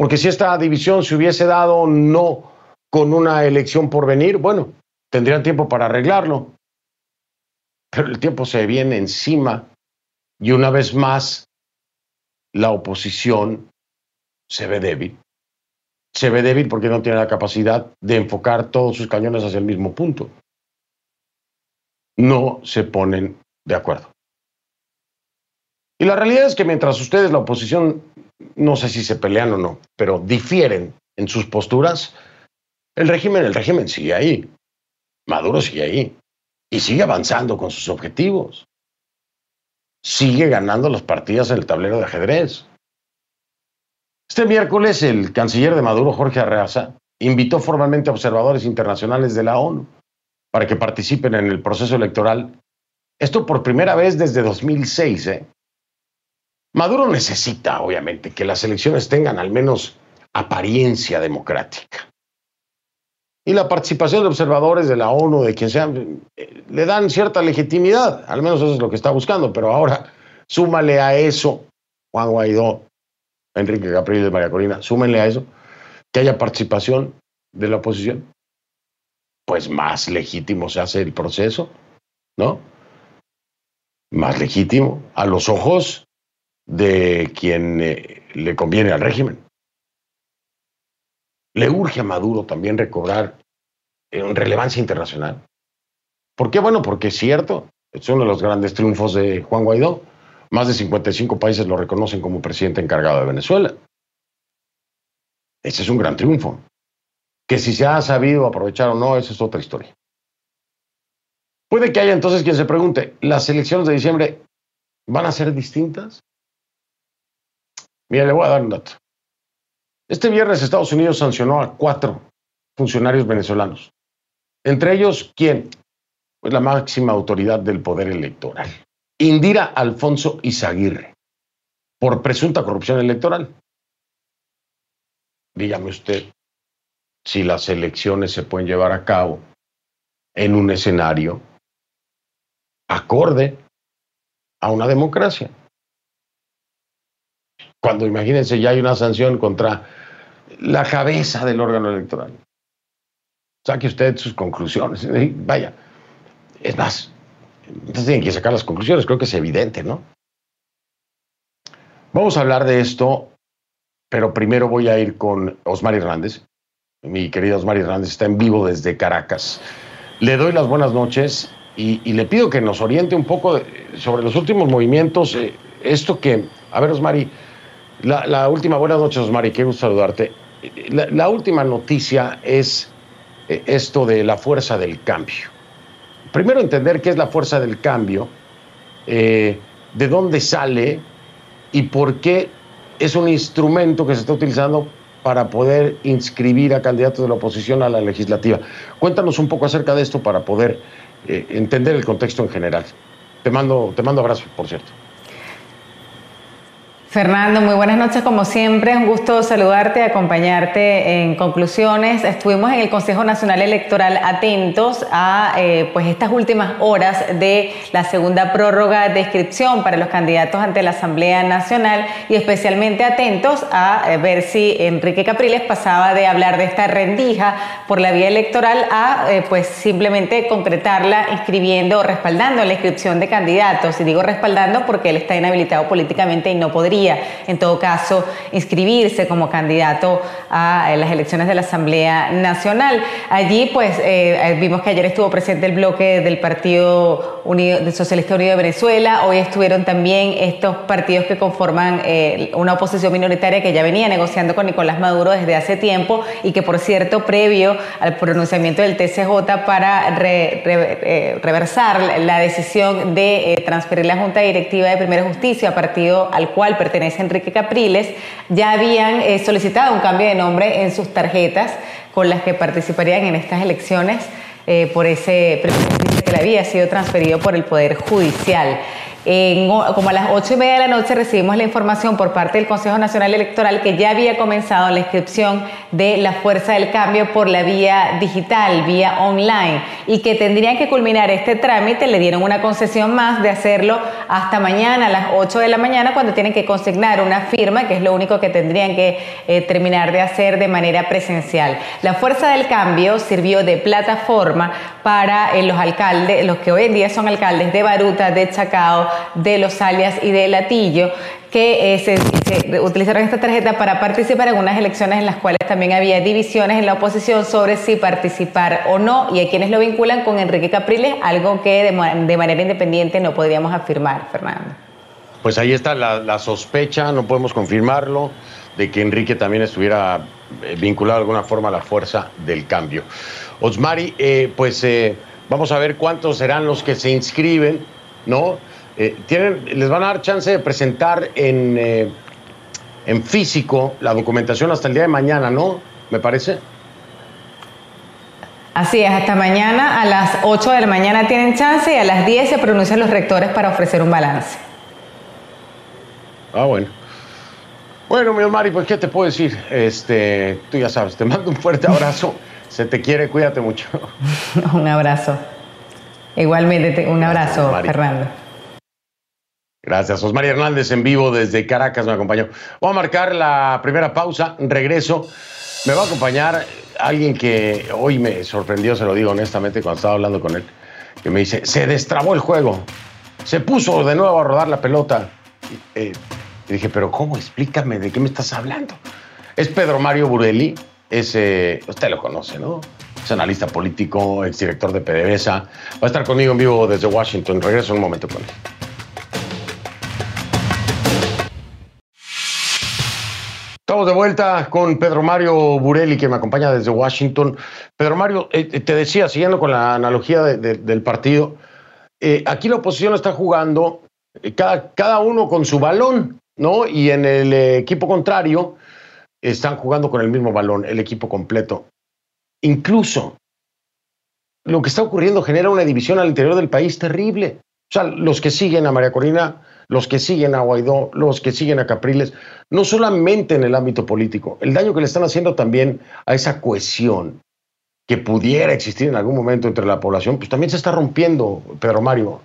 Porque si esta división se hubiese dado no con una elección por venir, bueno, tendrían tiempo para arreglarlo. Pero el tiempo se viene encima y una vez más la oposición se ve débil. Se ve débil porque no tiene la capacidad de enfocar todos sus cañones hacia el mismo punto. No se ponen de acuerdo. Y la realidad es que mientras ustedes, la oposición, no sé si se pelean o no, pero difieren en sus posturas, el régimen, el régimen sigue ahí. Maduro sigue ahí. Y sigue avanzando con sus objetivos. Sigue ganando las partidas en el tablero de ajedrez. Este miércoles, el canciller de Maduro, Jorge Arreaza, invitó formalmente a observadores internacionales de la ONU para que participen en el proceso electoral. Esto por primera vez desde 2006. ¿eh? Maduro necesita, obviamente, que las elecciones tengan al menos apariencia democrática. Y la participación de observadores de la ONU, de quien sea, eh, le dan cierta legitimidad, al menos eso es lo que está buscando, pero ahora súmale a eso, Juan Guaidó, Enrique Capriles de María Corina, súmenle a eso, que haya participación de la oposición, pues más legítimo se hace el proceso, ¿no? Más legítimo a los ojos de quien eh, le conviene al régimen. Le urge a Maduro también recobrar eh, relevancia internacional. ¿Por qué? Bueno, porque es cierto, es uno de los grandes triunfos de Juan Guaidó. Más de 55 países lo reconocen como presidente encargado de Venezuela. Ese es un gran triunfo. Que si se ha sabido aprovechar o no, esa es otra historia. Puede que haya entonces quien se pregunte, ¿las elecciones de diciembre van a ser distintas? Mira, le voy a dar un dato. Este viernes Estados Unidos sancionó a cuatro funcionarios venezolanos. Entre ellos, ¿quién? Pues la máxima autoridad del poder electoral. Indira Alfonso Izaguirre, por presunta corrupción electoral. Dígame usted si las elecciones se pueden llevar a cabo en un escenario acorde a una democracia cuando imagínense ya hay una sanción contra la cabeza del órgano electoral. Saque usted sus conclusiones. Vaya, es más, entonces tienen que sacar las conclusiones, creo que es evidente, ¿no? Vamos a hablar de esto, pero primero voy a ir con Osmar Hernández. Mi querido Osmar Hernández está en vivo desde Caracas. Le doy las buenas noches y, le pido que nos oriente un poco sobre los últimos movimientos. Eh, esto que, a ver, Osmari, la, última, buenas noches, Osmari, qué gusto saludarte. La, última noticia es eh, esto de la fuerza del cambio. Primero entender qué es la fuerza del cambio, eh, de dónde sale y por qué es un instrumento que se está utilizando para poder inscribir a candidatos de la oposición a la legislativa. Cuéntanos un poco acerca de esto para poder eh, entender el contexto en general. Te mando, te mando abrazos, por cierto. Fernando, muy buenas noches como siempre. Un gusto saludarte, acompañarte en conclusiones. Estuvimos en el Consejo Nacional Electoral atentos a eh, pues estas últimas horas de la segunda prórroga de inscripción para los candidatos ante la Asamblea Nacional y especialmente atentos a eh, ver si Enrique Capriles pasaba de hablar de esta rendija por la vía electoral a eh, pues simplemente concretarla inscribiendo o respaldando la inscripción de candidatos. Y digo respaldando porque él está inhabilitado políticamente y no podría en todo caso, inscribirse como candidato a las elecciones de la Asamblea Nacional. Allí, pues, eh, vimos que ayer estuvo presente el bloque del Partido Unido, Socialista Unido de Venezuela. Hoy estuvieron también estos partidos que conforman eh, una oposición minoritaria que ya venía negociando con Nicolás Maduro desde hace tiempo y que, por cierto, previo al pronunciamiento del TCJ para eh, reversar la decisión de transferir la Junta Directiva de Primera Justicia, partido al cual pertenece pertenece Enrique Capriles, ya habían eh, solicitado un cambio de nombre en sus tarjetas con las que participarían en estas elecciones eh, por ese que le había sido transferido por el Poder Judicial como a las ocho y media de la noche recibimos la información por parte del Consejo Nacional Electoral que ya había comenzado la inscripción de la Fuerza del Cambio por la vía digital, vía online, y que tendrían que culminar este trámite. Le dieron una concesión más de hacerlo hasta mañana a las 8 de la mañana cuando tienen que consignar una firma, que es lo único que tendrían que eh, terminar de hacer de manera presencial. La Fuerza del Cambio sirvió de plataforma para eh, los alcaldes, los que hoy en día son alcaldes de Baruta, de Chacao, de Los Alias y de Latillo, que eh, se, utilizaron esta tarjeta para participar en unas elecciones en las cuales también había divisiones en la oposición sobre si participar o no, y a quienes lo vinculan con Enrique Capriles, algo que de, manera independiente no podríamos afirmar, Fernando. Pues ahí está la, sospecha, no podemos confirmarlo, de que Enrique también estuviera eh, vinculado de alguna forma a la fuerza del cambio. Osmari, eh, pues vamos a ver cuántos serán los que se inscriben, ¿no? Eh, tienen, les van a dar chance de presentar en, eh, en físico la documentación hasta el día de mañana, ¿no? Me parece. Así es, hasta mañana a las 8 de la mañana tienen chance y a las 10 se pronuncian los rectores para ofrecer un balance. Ah, bueno. Bueno, mi Mari, pues qué te puedo decir. Este, tú ya sabes, te mando un fuerte abrazo. Se te quiere, cuídate mucho. un abrazo. Igualmente, un abrazo, Fernando. Gracias. Osmar Hernández en vivo desde Caracas me acompañó. Voy a marcar la primera pausa, regreso. Me va a acompañar alguien que hoy me sorprendió, se lo digo honestamente, cuando estaba hablando con él, que me dice, se destrabó el juego, se puso de nuevo a rodar la pelota. Eh, y dije, pero ¿cómo? Explícame, ¿de qué me estás hablando? Es Pedro Mario Burelli, es, usted lo conoce, ¿no? Es analista político, exdirector de PDVSA. Va a estar conmigo en vivo desde Washington. Regreso un momento con él. Estamos de vuelta con Pedro Mario Burelli, que me acompaña desde Washington. Pedro Mario, eh, eh, te decía, siguiendo con la analogía del partido, eh, aquí la oposición está jugando cada, cada uno con su balón, ¿no? Y en el equipo contrario están jugando con el mismo balón, el equipo completo. Incluso lo que está ocurriendo genera una división al interior del país terrible. O sea, los que siguen a María Corina los que siguen a Guaidó, los que siguen a Capriles, no solamente en el ámbito político, el daño que le están haciendo también a esa cohesión que pudiera existir en algún momento entre la población, pues también se está rompiendo, Pedro Mario.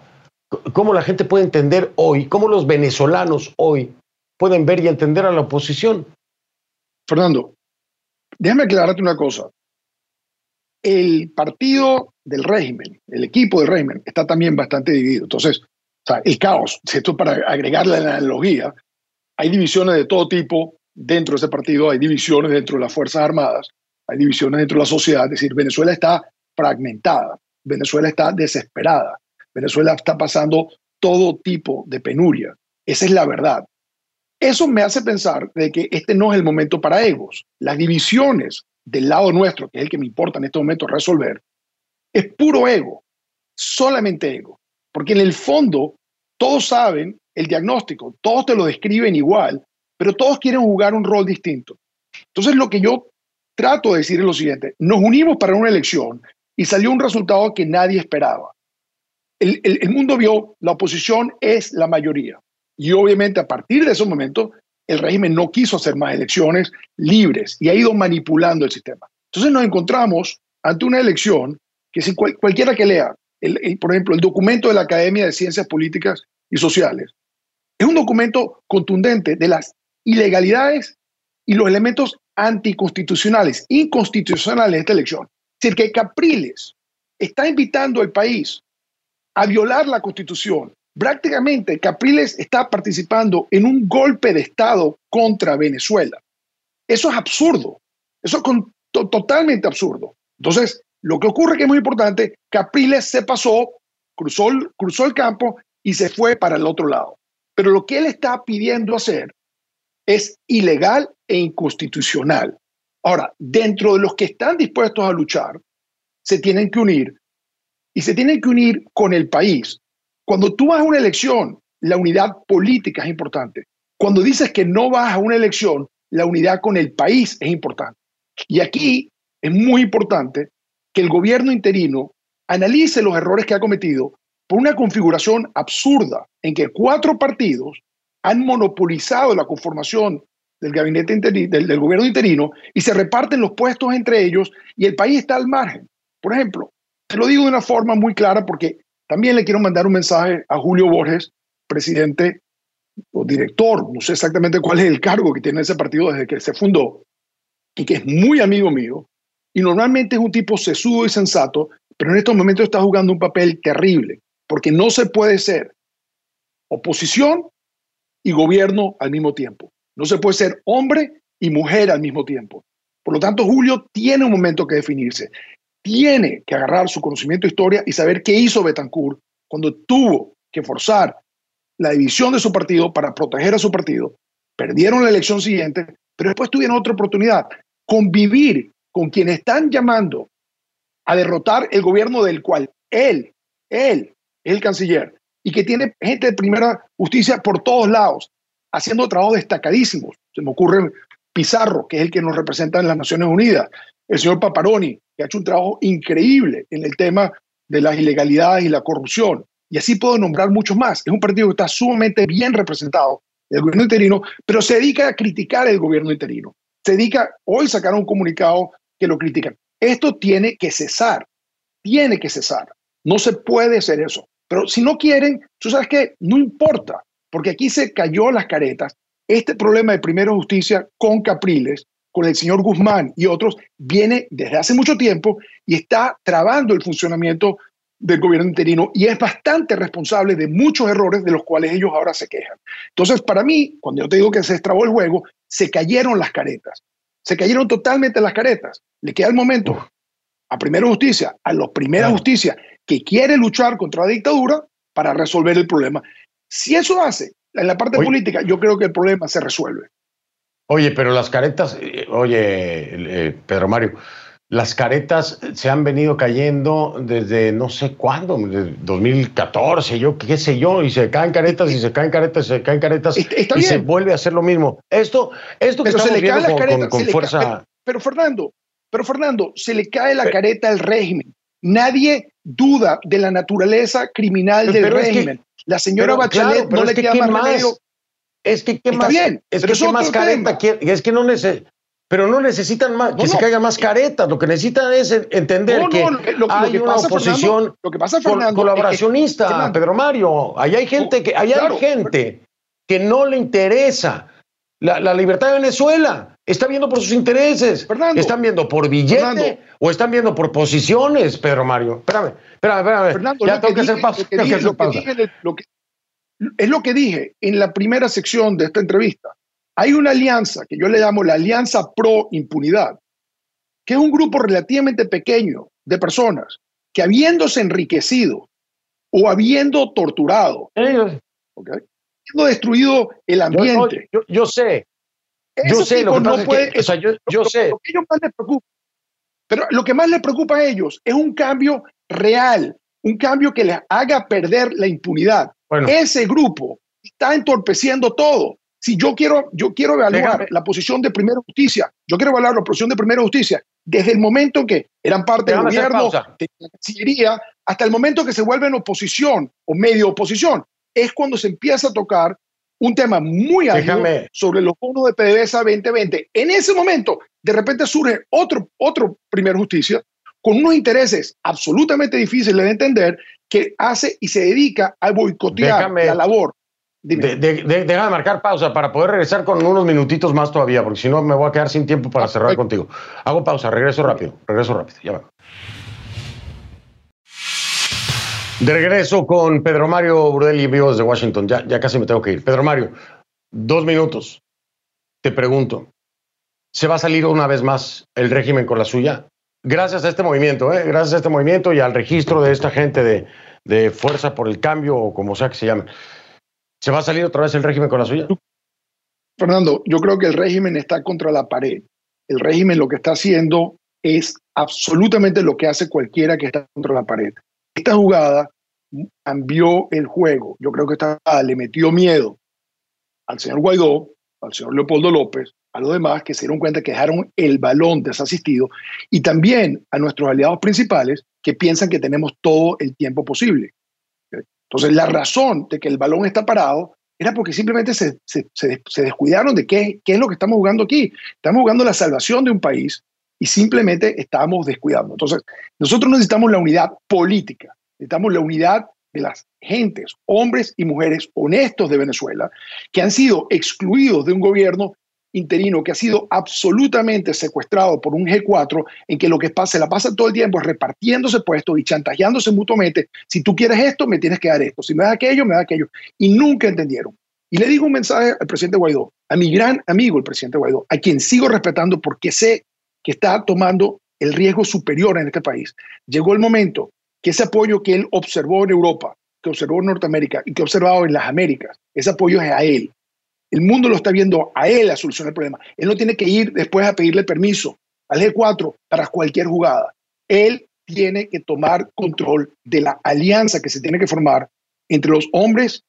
¿Cómo la gente puede entender hoy, cómo los venezolanos hoy pueden ver y entender a la oposición? Fernando, déjame aclararte una cosa. El partido del régimen, el equipo del régimen, está también bastante dividido. Entonces, el caos, esto para agregarle la analogía, hay divisiones de todo tipo dentro de ese partido, hay divisiones dentro de las Fuerzas Armadas, hay divisiones dentro de la sociedad, es decir, Venezuela está fragmentada, Venezuela está desesperada, Venezuela está pasando todo tipo de penuria. Esa es la verdad. Eso me hace pensar de que este no es el momento para egos. Las divisiones del lado nuestro, que es el que me importa en este momento resolver, es puro ego, solamente ego. Porque en el fondo todos saben el diagnóstico, todos te lo describen igual, pero todos quieren jugar un rol distinto. Entonces lo que yo trato de decir es lo siguiente, nos unimos para una elección y salió un resultado que nadie esperaba. El, el, mundo vio, la oposición es la mayoría. Y obviamente a partir de ese momento, el régimen no quiso hacer más elecciones libres y ha ido manipulando el sistema. Entonces nos encontramos ante una elección que si cualquiera que lea por ejemplo, el documento de la Academia de Ciencias Políticas y Sociales, es un documento contundente de las ilegalidades y los elementos anticonstitucionales, inconstitucionales de esta elección. Es decir, que Capriles está invitando al país a violar la constitución. Prácticamente Capriles está participando en un golpe de Estado contra Venezuela. Eso es absurdo. Eso es totalmente absurdo. Entonces, lo que ocurre que es muy importante, Capriles se pasó, cruzó el campo y se fue para el otro lado. Pero lo que él está pidiendo hacer es ilegal e inconstitucional. Ahora, dentro de los que están dispuestos a luchar, se tienen que unir y se tienen que unir con el país. Cuando tú vas a una elección, la unidad política es importante, cuando dices que no vas a una elección, la unidad con el país es importante. Y aquí es muy importante que el gobierno interino analice los errores que ha cometido por una configuración absurda en que cuatro partidos han monopolizado la conformación del gabinete del, gobierno interino y se reparten los puestos entre ellos y el país está al margen. Por ejemplo, te lo digo de una forma muy clara porque también le quiero mandar un mensaje a Julio Borges, presidente o director, no sé exactamente cuál es el cargo que tiene ese partido desde que se fundó, y que es muy amigo mío, y normalmente es un tipo sesudo y sensato, pero en estos momentos está jugando un papel terrible, porque no se puede ser oposición y gobierno al mismo tiempo. No se puede ser hombre y mujer al mismo tiempo. Por lo tanto, Julio tiene un momento que definirse. Tiene que agarrar su conocimiento de historia y saber qué hizo Betancourt cuando tuvo que forzar la división de su partido para proteger a su partido. Perdieron la elección siguiente, pero después tuvieron otra oportunidad. Convivir con quienes están llamando a derrotar el gobierno del cual él, él es el canciller y que tiene gente de primera justicia por todos lados, haciendo trabajos destacadísimos. Se me ocurre Pizarro, que es el que nos representa en las Naciones Unidas, el señor Paparoni, que ha hecho un trabajo increíble en el tema de las ilegalidades y la corrupción. Y así puedo nombrar muchos más. Es un partido que está sumamente bien representado, el gobierno interino, pero se dedica a criticar el gobierno interino. Se dedica, hoy sacaron un comunicado que lo critican. Esto tiene que cesar, tiene que cesar. No se puede hacer eso. Pero si no quieren, tú sabes que no importa, porque aquí se cayó las caretas. Este problema de primera justicia con Capriles, con el señor Guzmán y otros, viene desde hace mucho tiempo y está trabando el funcionamiento del gobierno interino y es bastante responsable de muchos errores de los cuales ellos ahora se quejan. Entonces, para mí, cuando yo te digo que se estrabó el juego, se cayeron las caretas. Se cayeron totalmente las caretas. Le queda el momento a Primera Justicia, a los Primera Justicia, que quiere luchar contra la dictadura para resolver el problema. Si eso hace en la parte política, yo creo que el problema se resuelve. Oye, pero las caretas, eh, oye, eh, Pedro Mario, las caretas se han venido cayendo desde no sé cuándo, 2014, yo qué sé yo, y se caen caretas y se caen caretas y se caen caretas y se vuelve a hacer lo mismo. Esto, esto que estamos viendo con, fuerza. pero, Fernando, pero Fernando, se le cae la careta al régimen. Nadie duda de la naturaleza criminal del régimen. la señora Bachelet no le queda más remedio. Es que qué más, bien, es que qué más careta, es que no necesita pero no necesitan más, que se caigan más caretas. Lo que necesitan es entender que hay una oposición lo que pasa, colaboracionista, Pedro Mario. Ahí hay gente que, hay gente que no le interesa la, libertad de Venezuela. Está viendo por sus intereses. están viendo por billete o están viendo por posiciones, Pedro Mario. Espérame, espérame, espérame. ya tengo que, hacer pausa. Es lo que dije en la primera sección de esta entrevista hay una alianza que yo le llamo la Alianza Pro Impunidad, que es un grupo relativamente pequeño de personas que habiéndose enriquecido o habiendo torturado, okay, habiendo destruido el ambiente. Yo, sé. Yo sé lo que no puede, yo, sé. pero lo que más les preocupa a ellos es un cambio real, un cambio que les haga perder la impunidad. Ese grupo está entorpeciendo todo. Si yo quiero, yo quiero evaluar la posición de primera justicia, yo quiero evaluar la posición de primera justicia desde el momento que eran parte del gobierno, de la Cancillería, hasta el momento que se vuelven oposición o medio oposición. Es cuando se empieza a tocar un tema muy amplio sobre los fondos de PDVSA 2020. En ese momento, de repente surge otro, otro primera justicia con unos intereses absolutamente difíciles de entender que hace y se dedica a boicotear la labor de, deja de marcar pausa para poder regresar con unos minutitos más todavía, porque si no me voy a quedar sin tiempo para cerrar contigo. Hago pausa, regreso rápido, regreso rápido, ya va. De regreso con Pedro Mario Burdelli, vivo desde Washington. Ya, ya casi me tengo que ir. Pedro Mario, dos minutos. Te pregunto, ¿se va a salir una vez más el régimen con la suya? Gracias a este movimiento, ¿eh? gracias a este movimiento y al registro de esta gente de, de Fuerza por el Cambio, o como sea que se llame. ¿Se va a salir otra vez el régimen con la suya? Fernando, yo creo que el régimen está contra la pared. El régimen lo que está haciendo es absolutamente lo que hace cualquiera que está contra la pared. Esta jugada cambió el juego. Yo creo que esta le metió miedo al señor Guaidó, al señor Leopoldo López, a los demás que se dieron cuenta que dejaron el balón desasistido y también a nuestros aliados principales que piensan que tenemos todo el tiempo posible. Entonces, la razón de que el balón está parado era porque simplemente se, se, se, descuidaron de qué, qué es lo que estamos jugando aquí. Estamos jugando la salvación de un país y simplemente estamos descuidando. Entonces, nosotros necesitamos la unidad política, necesitamos la unidad de las gentes, hombres y mujeres honestos de Venezuela, que han sido excluidos de un gobierno interino que ha sido absolutamente secuestrado por un G4 en que lo que pasa, se la pasa todo el tiempo repartiéndose puestos y chantajeándose mutuamente. Si tú quieres esto, me tienes que dar esto. Si me das aquello, me das aquello. Y nunca entendieron. Y le digo un mensaje al presidente Guaidó, a mi gran amigo el presidente Guaidó, a quien sigo respetando porque sé que está tomando el riesgo superior en este país. Llegó el momento que ese apoyo que él observó en Europa, que observó en Norteamérica y que ha observado en las Américas, ese apoyo es a él. El mundo lo está viendo a él a solucionar el problema. Él no tiene que ir después a pedirle permiso al G4 para cualquier jugada. Él tiene que tomar control de la alianza que se tiene que formar entre los hombres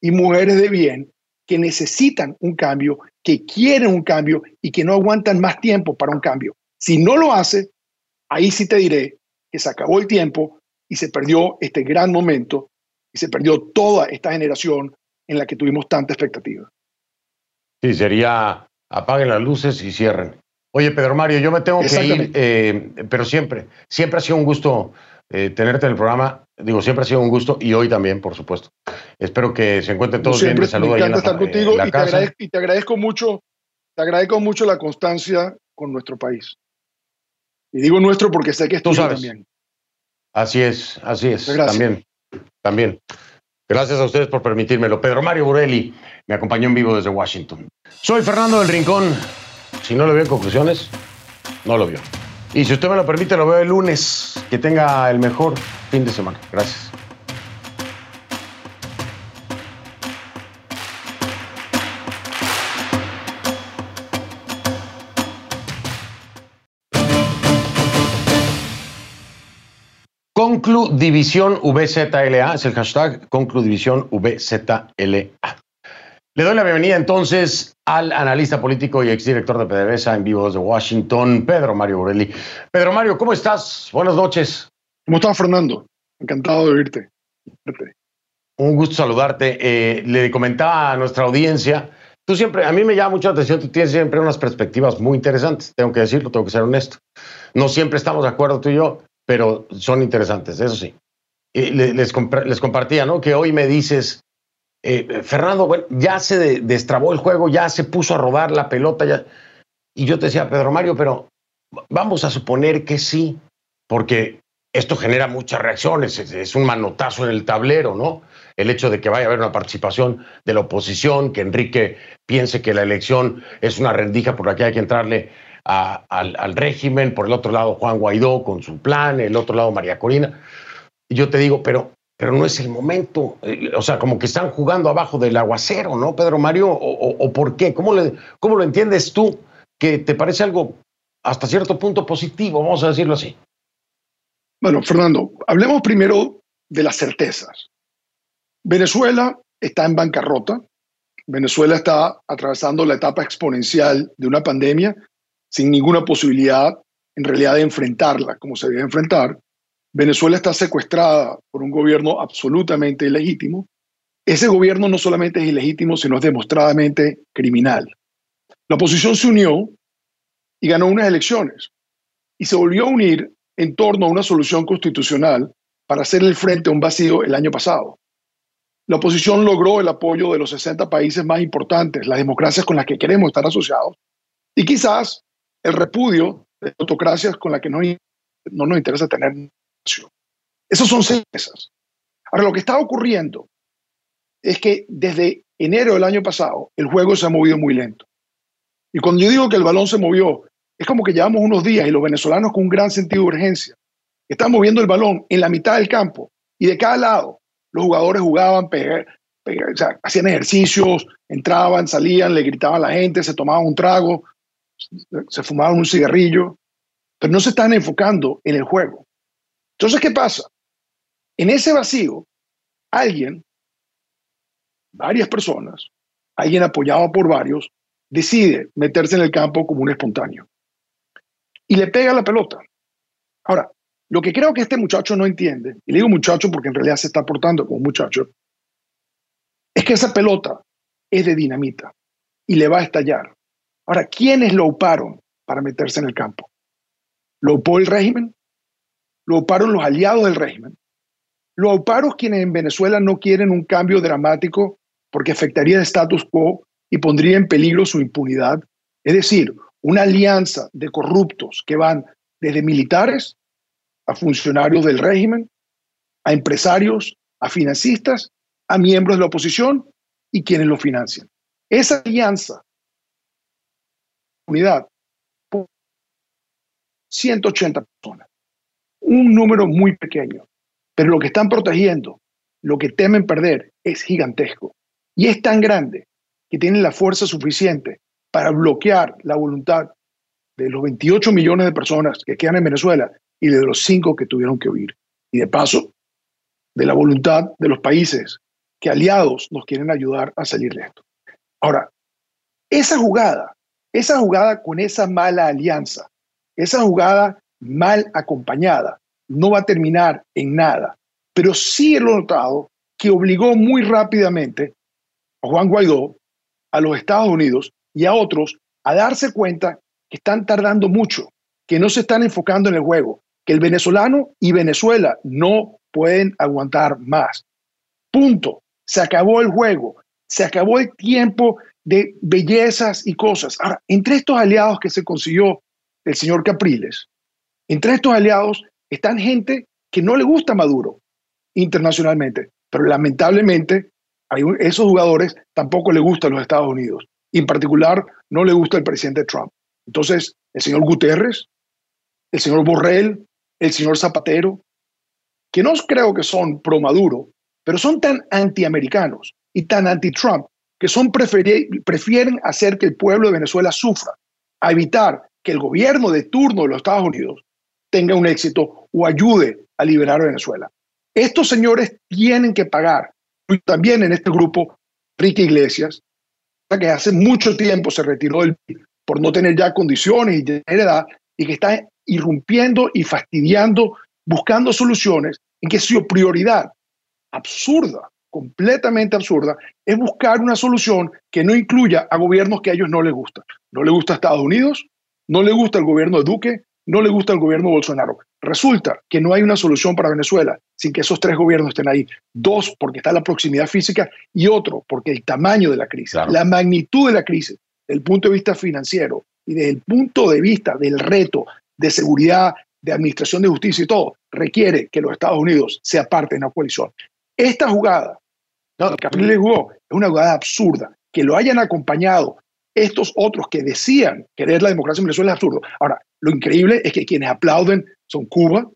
y mujeres de bien que necesitan un cambio, que quieren un cambio y que no aguantan más tiempo para un cambio. Si no lo hace, ahí sí te diré que se acabó el tiempo y se perdió este gran momento y se perdió toda esta generación en la que tuvimos tanta expectativa. Sí, sería apaguen las luces y cierren. Oye, Pedro Mario, yo me tengo que ir, eh, pero siempre, siempre ha sido un gusto eh, tenerte en el programa. Digo, siempre ha sido un gusto y hoy también, por supuesto. Espero que se encuentren todos bien. Me encanta estar contigo y, te agradezco, y te agradezco mucho, te agradezco mucho la constancia con nuestro país. Y digo nuestro porque sé que es sabes. también. Así es, así es. También, también. Gracias a ustedes por permitírmelo. Pedro Mario Burelli me acompañó en vivo desde Washington. Soy Fernando del Rincón. Si no lo veo en conclusiones, no lo vio. Y si usted me lo permite, lo veo el lunes. Que tenga el mejor fin de semana. Gracias. Conclu División VZLA es el hashtag Conclu División VZLA. Le doy la bienvenida entonces al analista político y exdirector de PDVSA en vivo desde Washington, Pedro Mario Borelli. Pedro Mario, ¿cómo estás? Buenas noches. ¿Cómo estás, Fernando? Encantado de oírte. Un gusto saludarte. Eh, le comentaba a nuestra audiencia, tú siempre, a mí me llama mucho la atención, tú tienes siempre unas perspectivas muy interesantes, tengo que decirlo, tengo que ser honesto. No siempre estamos de acuerdo tú y yo, pero son interesantes, eso sí. les, les, compartía, ¿no? Que hoy me dices, eh, Fernando, bueno, ya se destrabó el juego, ya se puso a rodar la pelota, ya. Y yo te decía, Pedro Mario, pero vamos a suponer que sí, porque esto genera muchas reacciones, es, un manotazo en el tablero, ¿no? El hecho de que vaya a haber una participación de la oposición, que Enrique piense que la elección es una rendija por la que hay que entrarle al, régimen, por el otro lado Juan Guaidó con su plan, el otro lado María Corina. Y yo te digo, pero, pero no es el momento. Eh, o sea, como que están jugando abajo del aguacero, ¿no, Pedro Mario? ¿O, por qué? ¿Cómo, ¿Cómo lo entiendes tú? Que te parece algo hasta cierto punto positivo, vamos a decirlo así. Bueno, Fernando, hablemos primero de las certezas. Venezuela está en bancarrota. Venezuela está atravesando la etapa exponencial de una pandemia sin ninguna posibilidad en realidad de enfrentarla como se debe enfrentar. Venezuela está secuestrada por un gobierno absolutamente ilegítimo. Ese gobierno no solamente es ilegítimo, sino es demostradamente criminal. La oposición se unió y ganó unas elecciones y se volvió a unir en torno a una solución constitucional para hacerle frente a un vacío el año pasado. La oposición logró el apoyo de los 60 países más importantes, las democracias con las que queremos estar asociados, y quizás el repudio de autocracias con las que no, no nos interesa tener nación. Esas son certezas. Ahora, lo que está ocurriendo es que desde enero del año pasado el juego se ha movido muy lento. Y cuando yo digo que el balón se movió, es como que llevamos unos días y los venezolanos con un gran sentido de urgencia están moviendo el balón en la mitad del campo y de cada lado los jugadores jugaban, hacían ejercicios, entraban, salían, le gritaban a la gente, se tomaban un trago, se fumaban un cigarrillo, pero no se están enfocando en el juego. Entonces, ¿qué pasa? En ese vacío, alguien, varias personas, alguien apoyado por varios, decide meterse en el campo como un espontáneo. Y le pega la pelota. Ahora, lo que creo que este muchacho no entiende, y le digo muchacho porque en realidad se está portando como muchacho, es que esa pelota es de dinamita y le va a estallar. Ahora, ¿quiénes lo uparon para meterse en el campo? ¿Lo upó el régimen? ¿Lo uparon los aliados del régimen? ¿Lo uparon quienes en Venezuela no quieren un cambio dramático porque afectaría el status quo y pondría en peligro su impunidad? Es decir, una alianza de corruptos que van desde militares a funcionarios del régimen, a empresarios, a financistas, a miembros de la oposición y quienes lo financian. Esa alianza, unidad, 180 personas, un número muy pequeño, pero lo que están protegiendo, lo que temen perder, es gigantesco. Y es tan grande que tienen la fuerza suficiente para bloquear la voluntad de los 28 millones de personas que quedan en Venezuela y de los cinco que tuvieron que huir. Y de paso, de la voluntad de los países que aliados nos quieren ayudar a salir de esto. Ahora, esa jugada, esa jugada con esa mala alianza, esa jugada mal acompañada, no va a terminar en nada. Pero sí he notado que obligó muy rápidamente a Juan Guaidó, a los Estados Unidos y a otros a darse cuenta que están tardando mucho, que no se están enfocando en el juego, que el venezolano y Venezuela no pueden aguantar más. Punto. Se acabó el juego. Se acabó el tiempo de bellezas y cosas. Ahora, entre estos aliados que se consiguió el señor Capriles, entre estos aliados están gente que no le gusta Maduro internacionalmente, pero lamentablemente a esos jugadores tampoco le gustan los Estados Unidos. Y en particular no le gusta el presidente Trump. Entonces, el señor Guterres, el señor Borrell, el señor Zapatero, que no creo que son pro Maduro, pero son tan antiamericanos y tan anti-Trump que son prefieren hacer que el pueblo de Venezuela sufra, a evitar que el gobierno de turno de los Estados Unidos tenga un éxito o ayude a liberar a Venezuela. Estos señores tienen que pagar. También en este grupo, Ricky Iglesias, que hace mucho tiempo se retiró del por no tener ya condiciones y tener edad y que está irrumpiendo y fastidiando, buscando soluciones en que su prioridad absurda, completamente absurda, es buscar una solución que no incluya a gobiernos que a ellos no les gustan. No le gusta a Estados Unidos, no le gusta el gobierno de Duque, no le gusta el gobierno de Bolsonaro. Resulta que no hay una solución para Venezuela sin que esos tres gobiernos estén ahí. Dos, porque está la proximidad física y otro, porque el tamaño de la crisis, la magnitud de la crisis, desde el punto de vista financiero y desde el punto de vista del reto de seguridad, de administración de justicia y todo, requiere que los Estados Unidos se aparten de una coalición. Esta jugada, no, que le jugó, es una jugada absurda. Que lo hayan acompañado estos otros que decían querer la democracia en Venezuela es absurdo. Ahora, lo increíble es que quienes aplauden son Cuba,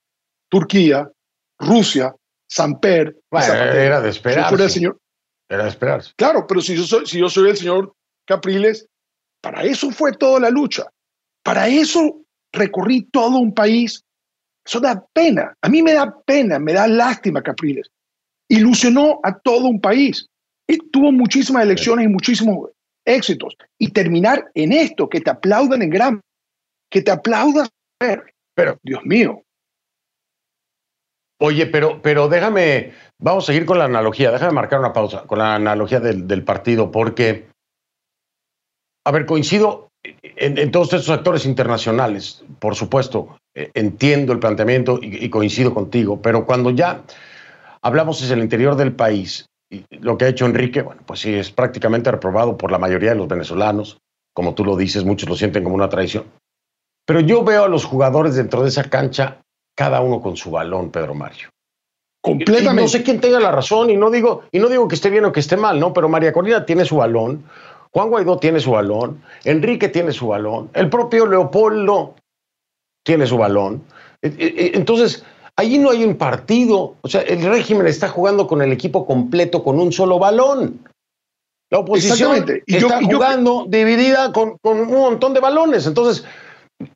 Turquía, Rusia, Samper. Bueno, era de esperarse. señor, era de esperarse. Claro, pero si yo, soy, si yo soy el señor Capriles, para eso fue toda la lucha. Para eso recorrí todo un país. Eso da pena. A mí me da pena, me da lástima Capriles. Ilusionó a todo un país. Y tuvo muchísimas elecciones y muchísimos éxitos. Y terminar en esto, que te aplaudan en gran, que te aplaudan. Pero, Dios mío. Oye, pero, pero déjame, vamos a seguir con la analogía, déjame marcar una pausa con la analogía del, partido, porque, a ver, coincido en, todos estos actores internacionales, por supuesto, eh, entiendo el planteamiento y, y, coincido contigo, pero cuando ya hablamos desde el interior del país lo que ha hecho Enrique, bueno, pues sí, es prácticamente reprobado por la mayoría de los venezolanos. Como tú lo dices, muchos lo sienten como una traición. Pero yo veo a los jugadores dentro de esa cancha, cada uno con su balón, Pedro Mario. Completamente. no sé quién tenga la razón y no digo, y no digo que esté bien o que esté mal, ¿no? Pero María Corina tiene su balón, Juan Guaidó tiene su balón, Enrique tiene su balón, el propio Leopoldo tiene su balón. E, e, e, entonces, Allí no hay un partido. O sea, el régimen está jugando con el equipo completo con un solo balón. La oposición está jugando dividida con, un montón de balones. Entonces,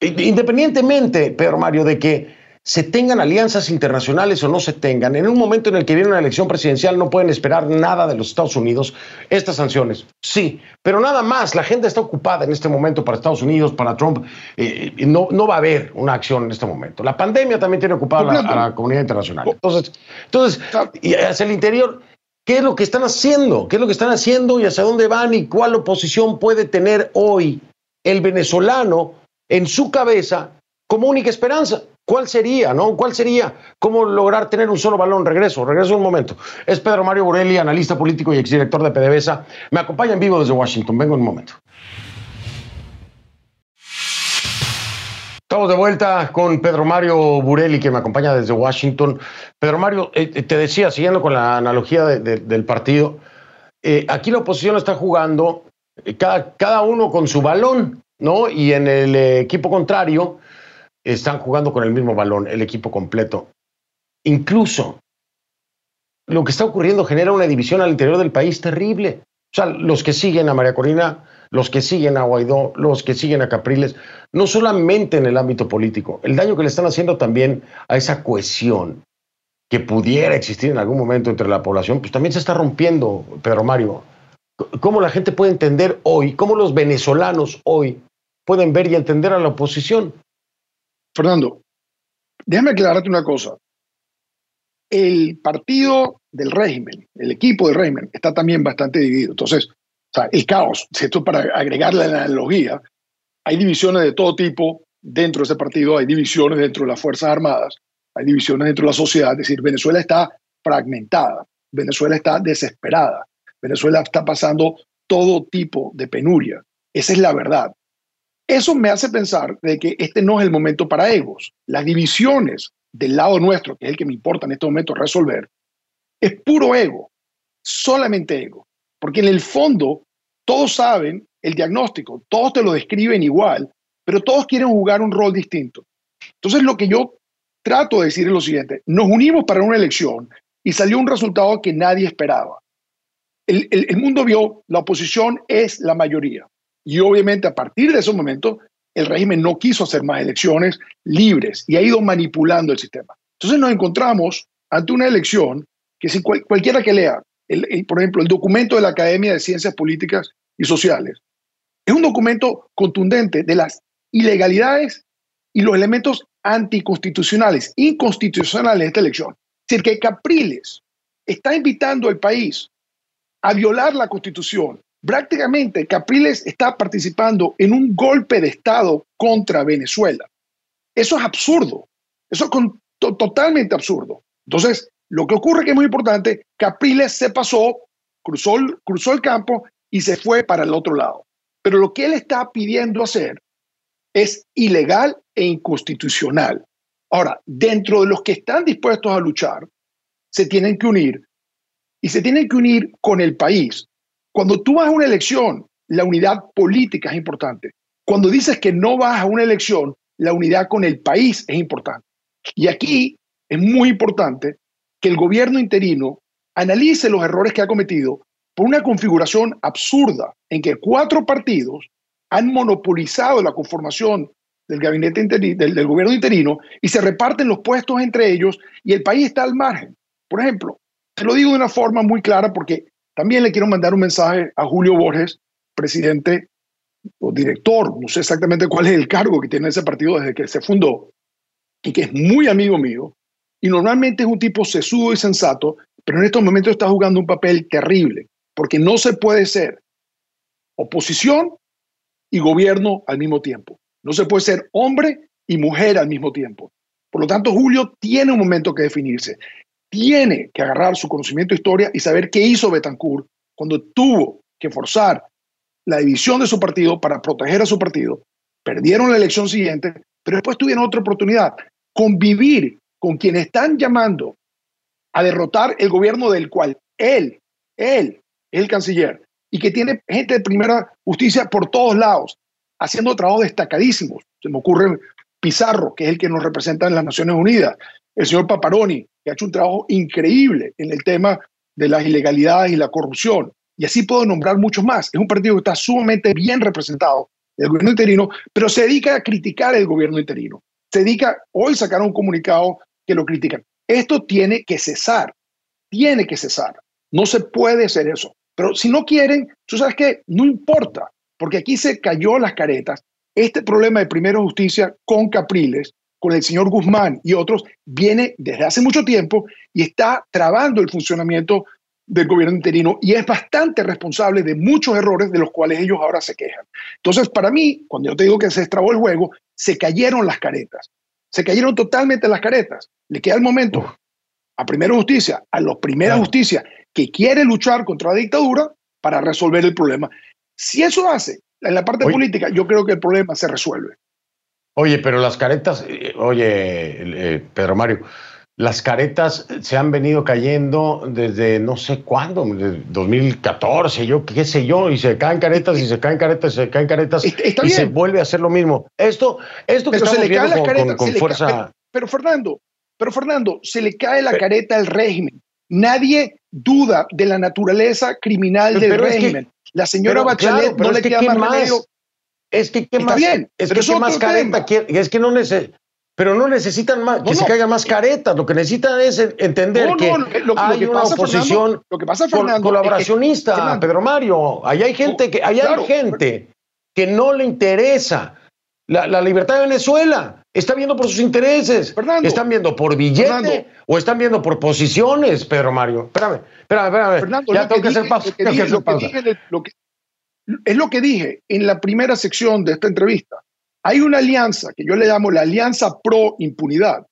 independientemente, Pedro Mario, de que se tengan alianzas internacionales o no se tengan, en un momento en el que viene una elección presidencial no pueden esperar nada de los Estados Unidos. Estas sanciones, sí, pero nada más. La gente está ocupada en este momento para Estados Unidos, para Trump. Eh, no, no va a haber una acción en este momento. La pandemia también tiene ocupada a la comunidad internacional. Entonces, entonces y hacia el interior, ¿qué es lo que están haciendo? ¿Qué es lo que están haciendo y hacia dónde van y cuál oposición puede tener hoy el venezolano en su cabeza como única esperanza? ¿Cuál sería, no? ¿Cuál sería cómo lograr tener un solo balón? Regreso, regreso un momento. Es Pedro Mario Borelli, analista político y exdirector de PDVSA. Me acompaña en vivo desde Washington. Vengo en un momento. Estamos de vuelta con Pedro Mario Burelli, que me acompaña desde Washington. Pedro Mario, eh, eh, te decía, siguiendo con la analogía del partido, eh, aquí la oposición está jugando cada, cada uno con su balón, ¿no? Y en el equipo contrario, están jugando con el mismo balón, el equipo completo. Incluso lo que está ocurriendo genera una división al interior del país terrible. O sea, los que siguen a María Corina, los que siguen a Guaidó, los que siguen a Capriles, no solamente en el ámbito político, el daño que le están haciendo también a esa cohesión que pudiera existir en algún momento entre la población, pues también se está rompiendo, Pedro Mario. ¿Cómo la gente puede entender hoy, cómo los venezolanos hoy pueden ver y entender a la oposición? Fernando, déjame aclararte una cosa. El partido del régimen, el equipo del régimen, está también bastante dividido. Entonces, el caos, esto para agregarle la analogía, hay divisiones de todo tipo dentro de ese partido, hay divisiones dentro de las Fuerzas Armadas, hay divisiones dentro de la sociedad, es decir, Venezuela está fragmentada, Venezuela está desesperada, Venezuela está pasando todo tipo de penuria. Esa es la verdad. Eso me hace pensar de que este no es el momento para egos. Las divisiones del lado nuestro, que es el que me importa en este momento resolver, es puro ego, solamente ego. Porque en el fondo todos saben el diagnóstico, todos te lo describen igual, pero todos quieren jugar un rol distinto. Entonces lo que yo trato de decir es lo siguiente, nos unimos para una elección y salió un resultado que nadie esperaba. El, el mundo vio, la oposición es la mayoría. Y obviamente a partir de ese momento, el régimen no quiso hacer más elecciones libres y ha ido manipulando el sistema. Entonces nos encontramos ante una elección que si cualquiera que lea, por ejemplo, el documento de la Academia de Ciencias Políticas y Sociales, es un documento contundente de las ilegalidades y los elementos anticonstitucionales, inconstitucionales de esta elección. Es decir, que Capriles está invitando al país a violar la constitución, prácticamente Capriles está participando en un golpe de Estado contra Venezuela. Eso es absurdo, eso es totalmente absurdo. Entonces, lo que ocurre que es muy importante, Capriles se pasó, cruzó, cruzó el campo y se fue para el otro lado. Pero lo que él está pidiendo hacer es ilegal e inconstitucional. Ahora, dentro de los que están dispuestos a luchar, se tienen que unir y se tienen que unir con el país, cuando tú vas a una elección, la unidad política es importante. Cuando dices que no vas a una elección, la unidad con el país es importante. Y aquí es muy importante que el gobierno interino analice los errores que ha cometido por una configuración absurda en que cuatro partidos han monopolizado la conformación del gabinete del, del, gobierno interino y se reparten los puestos entre ellos y el país está al margen. Por ejemplo, te lo digo de una forma muy clara porque también le quiero mandar un mensaje a Julio Borges, presidente o director, no sé exactamente cuál es el cargo que tiene ese partido desde que se fundó, y que es muy amigo mío, y normalmente es un tipo sesudo y sensato, pero en estos momentos está jugando un papel terrible, porque no se puede ser oposición y gobierno al mismo tiempo. No se puede ser hombre y mujer al mismo tiempo. Por lo tanto, Julio tiene un momento que definirse tiene que agarrar su conocimiento de historia y saber qué hizo Betancourt cuando tuvo que forzar la división de su partido para proteger a su partido. Perdieron la elección siguiente, pero después tuvieron otra oportunidad, convivir con quienes están llamando a derrotar el gobierno del cual él, él es el canciller y que tiene gente de primera justicia por todos lados, haciendo trabajos destacadísimos. Se me ocurre Pizarro, que es el que nos representa en las Naciones Unidas, el señor Paparoni, que ha hecho un trabajo increíble en el tema de las ilegalidades y la corrupción. Y así puedo nombrar muchos más. Es un partido que está sumamente bien representado, el gobierno interino, pero se dedica a criticar el gobierno interino. se dedica, hoy sacaron un comunicado que lo critican. Esto tiene que cesar, tiene que cesar. No se puede hacer eso. Pero si no quieren, tú sabes que no importa, porque aquí se cayó las caretas. Este problema de primera justicia con Capriles, con el señor Guzmán y otros, viene desde hace mucho tiempo y está trabando el funcionamiento del gobierno interino y es bastante responsable de muchos errores de los cuales ellos ahora se quejan. Entonces, para mí, cuando yo te digo que se estrabó el juego, se cayeron las caretas. Se cayeron totalmente las caretas. Le queda el momento a Primera Justicia, a los Primera Justicia, que quiere luchar contra la dictadura para resolver el problema. Si eso hace en la parte política, yo creo que el problema se resuelve. Oye, pero las caretas, eh, oye, eh, Pedro Mario, las caretas se han venido cayendo desde no sé cuándo, 2014, yo qué sé yo, y se caen caretas y se caen caretas y se caen caretas y se vuelve a hacer lo mismo. Esto, esto que estamos viendo con, con, fuerza. pero, Fernando, pero Fernando, se le cae la careta al régimen. Nadie duda de la naturaleza criminal del régimen. la señora Bachelet no le queda más Es que qué más, bien, es que qué más careta, es que no necesita pero no necesitan más, que se caigan más caretas. Lo que necesitan es entender que hay una oposición colaboracionista, Pedro Mario. Ahí hay gente que, hay gente que no le interesa la, libertad de Venezuela. Está viendo por sus intereses. están viendo por billete o están viendo por posiciones, Pedro Mario. Espérame, espérame, espérame. ya tengo que, hacer pausa. Es lo que dije en la primera sección de esta entrevista hay una alianza que yo le llamo la Alianza Pro Impunidad,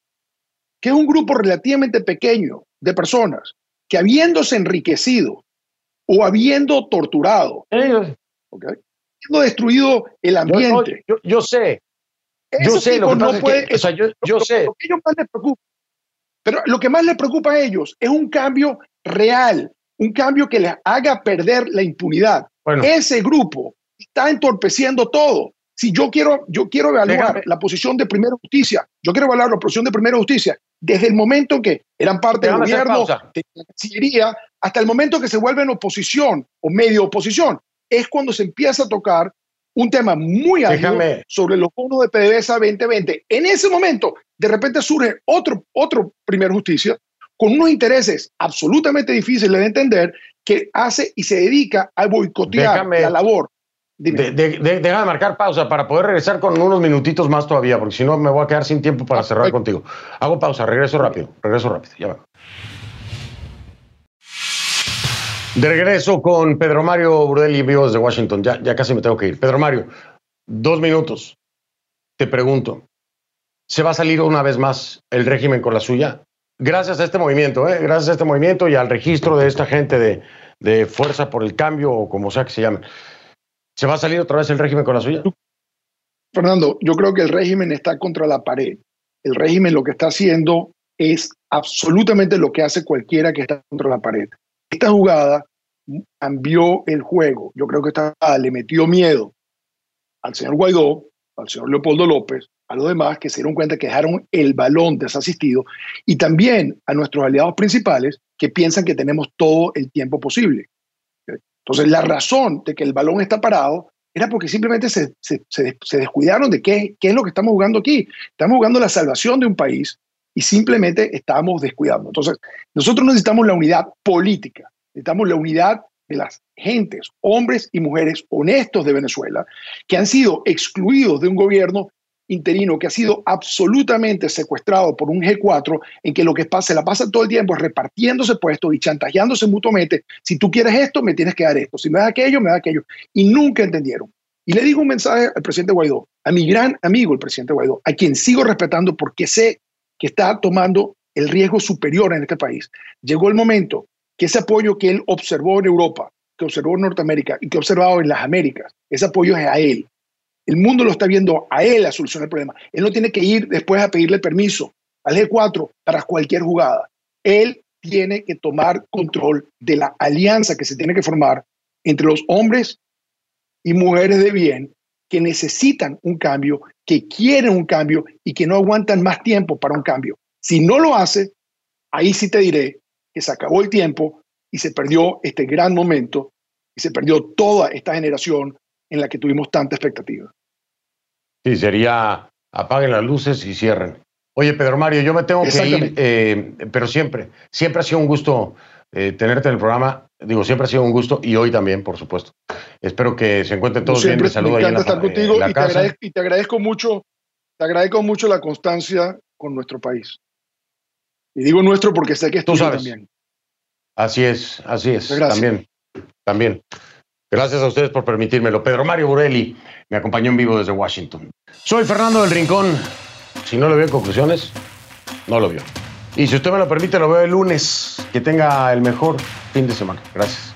que es un grupo relativamente pequeño de personas que habiéndose enriquecido o habiendo torturado, habiendo destruido el ambiente. Yo, sé, yo sé lo que no puede, o sea, yo, sé. pero lo que más les preocupa a ellos es un cambio real, un cambio que les haga perder la impunidad. Ese grupo está entorpeciendo todo. Si yo quiero, yo quiero evaluar la posición de primera justicia, yo quiero evaluar la posición de primera justicia desde el momento que eran parte del gobierno, de la Cancillería, hasta el momento que se vuelven oposición o medio oposición, es cuando se empieza a tocar un tema muy alto sobre los bonos de PDVSA 2020. En ese momento, de repente surge otro, otro primera justicia con unos intereses absolutamente difíciles de entender que hace y se dedica a boicotear la labor de, de, marcar pausa para poder regresar con unos minutitos más todavía, porque si no me voy a quedar sin tiempo para cerrar contigo. Hago pausa, regreso rápido, regreso rápido, ya va. De regreso con Pedro Mario Burdelli, vivo desde Washington. Ya, ya casi me tengo que ir. Pedro Mario, dos minutos. Te pregunto, ¿se va a salir una vez más el régimen con la suya? Gracias a este movimiento, ¿eh? gracias a este movimiento y al registro de esta gente de, de Fuerza por el Cambio o como sea que se llame. ¿Se va a salir otra vez el régimen con la suya? Fernando, yo creo que el régimen está contra la pared. El régimen lo que está haciendo es absolutamente lo que hace cualquiera que está contra la pared. Esta jugada cambió el juego. Yo creo que esta le metió miedo al señor Guaidó, al señor Leopoldo López, a los demás que se dieron cuenta que dejaron el balón desasistido y también a nuestros aliados principales que piensan que tenemos todo el tiempo posible. Entonces, la razón de que el balón está parado era porque simplemente se, descuidaron de qué, qué es lo que estamos jugando aquí. Estamos jugando la salvación de un país y simplemente estamos descuidando. Entonces, nosotros necesitamos la unidad política, necesitamos la unidad de las gentes, hombres y mujeres honestos de Venezuela, que han sido excluidos de un gobierno interino que ha sido absolutamente secuestrado por un G4 en que lo que pasa, se la pasa todo el tiempo repartiéndose puestos y chantajeándose mutuamente. Si tú quieres esto, me tienes que dar esto. Si me das aquello, me das aquello. Y nunca entendieron. Y le digo un mensaje al presidente Guaidó, a mi gran amigo el presidente Guaidó, a quien sigo respetando porque sé que está tomando el riesgo superior en este país. Llegó el momento que ese apoyo que él observó en Europa, que observó en Norteamérica y que ha observado en las Américas, ese apoyo es a él. El mundo lo está viendo a él a solucionar el problema. Él no tiene que ir después a pedirle permiso al G4 para cualquier jugada. Él tiene que tomar control de la alianza que se tiene que formar entre los hombres y mujeres de bien que necesitan un cambio, que quieren un cambio y que no aguantan más tiempo para un cambio. Si no lo hace, ahí sí te diré que se acabó el tiempo y se perdió este gran momento y se perdió toda esta generación en la que tuvimos tanta expectativa. Sí, sería apaguen las luces y cierren. Oye, Pedro Mario, yo me tengo que ir, eh, pero siempre, siempre ha sido un gusto eh, tenerte en el programa. Digo, siempre ha sido un gusto y hoy también, por supuesto. Espero que se encuentren todos bien. Te saludo me encanta estar contigo y, te agradezco, y te agradezco mucho, te agradezco mucho la constancia con nuestro país. Y digo nuestro porque sé que es Tú sabes. también. Así es, así es. También, también. Gracias a ustedes por permitírmelo. Pedro Mario Borelli me acompañó en vivo desde Washington. Soy Fernando del Rincón. Si no lo veo en conclusiones, no lo vio. Y si usted me lo permite, lo veo el lunes. Que tenga el mejor fin de semana. Gracias.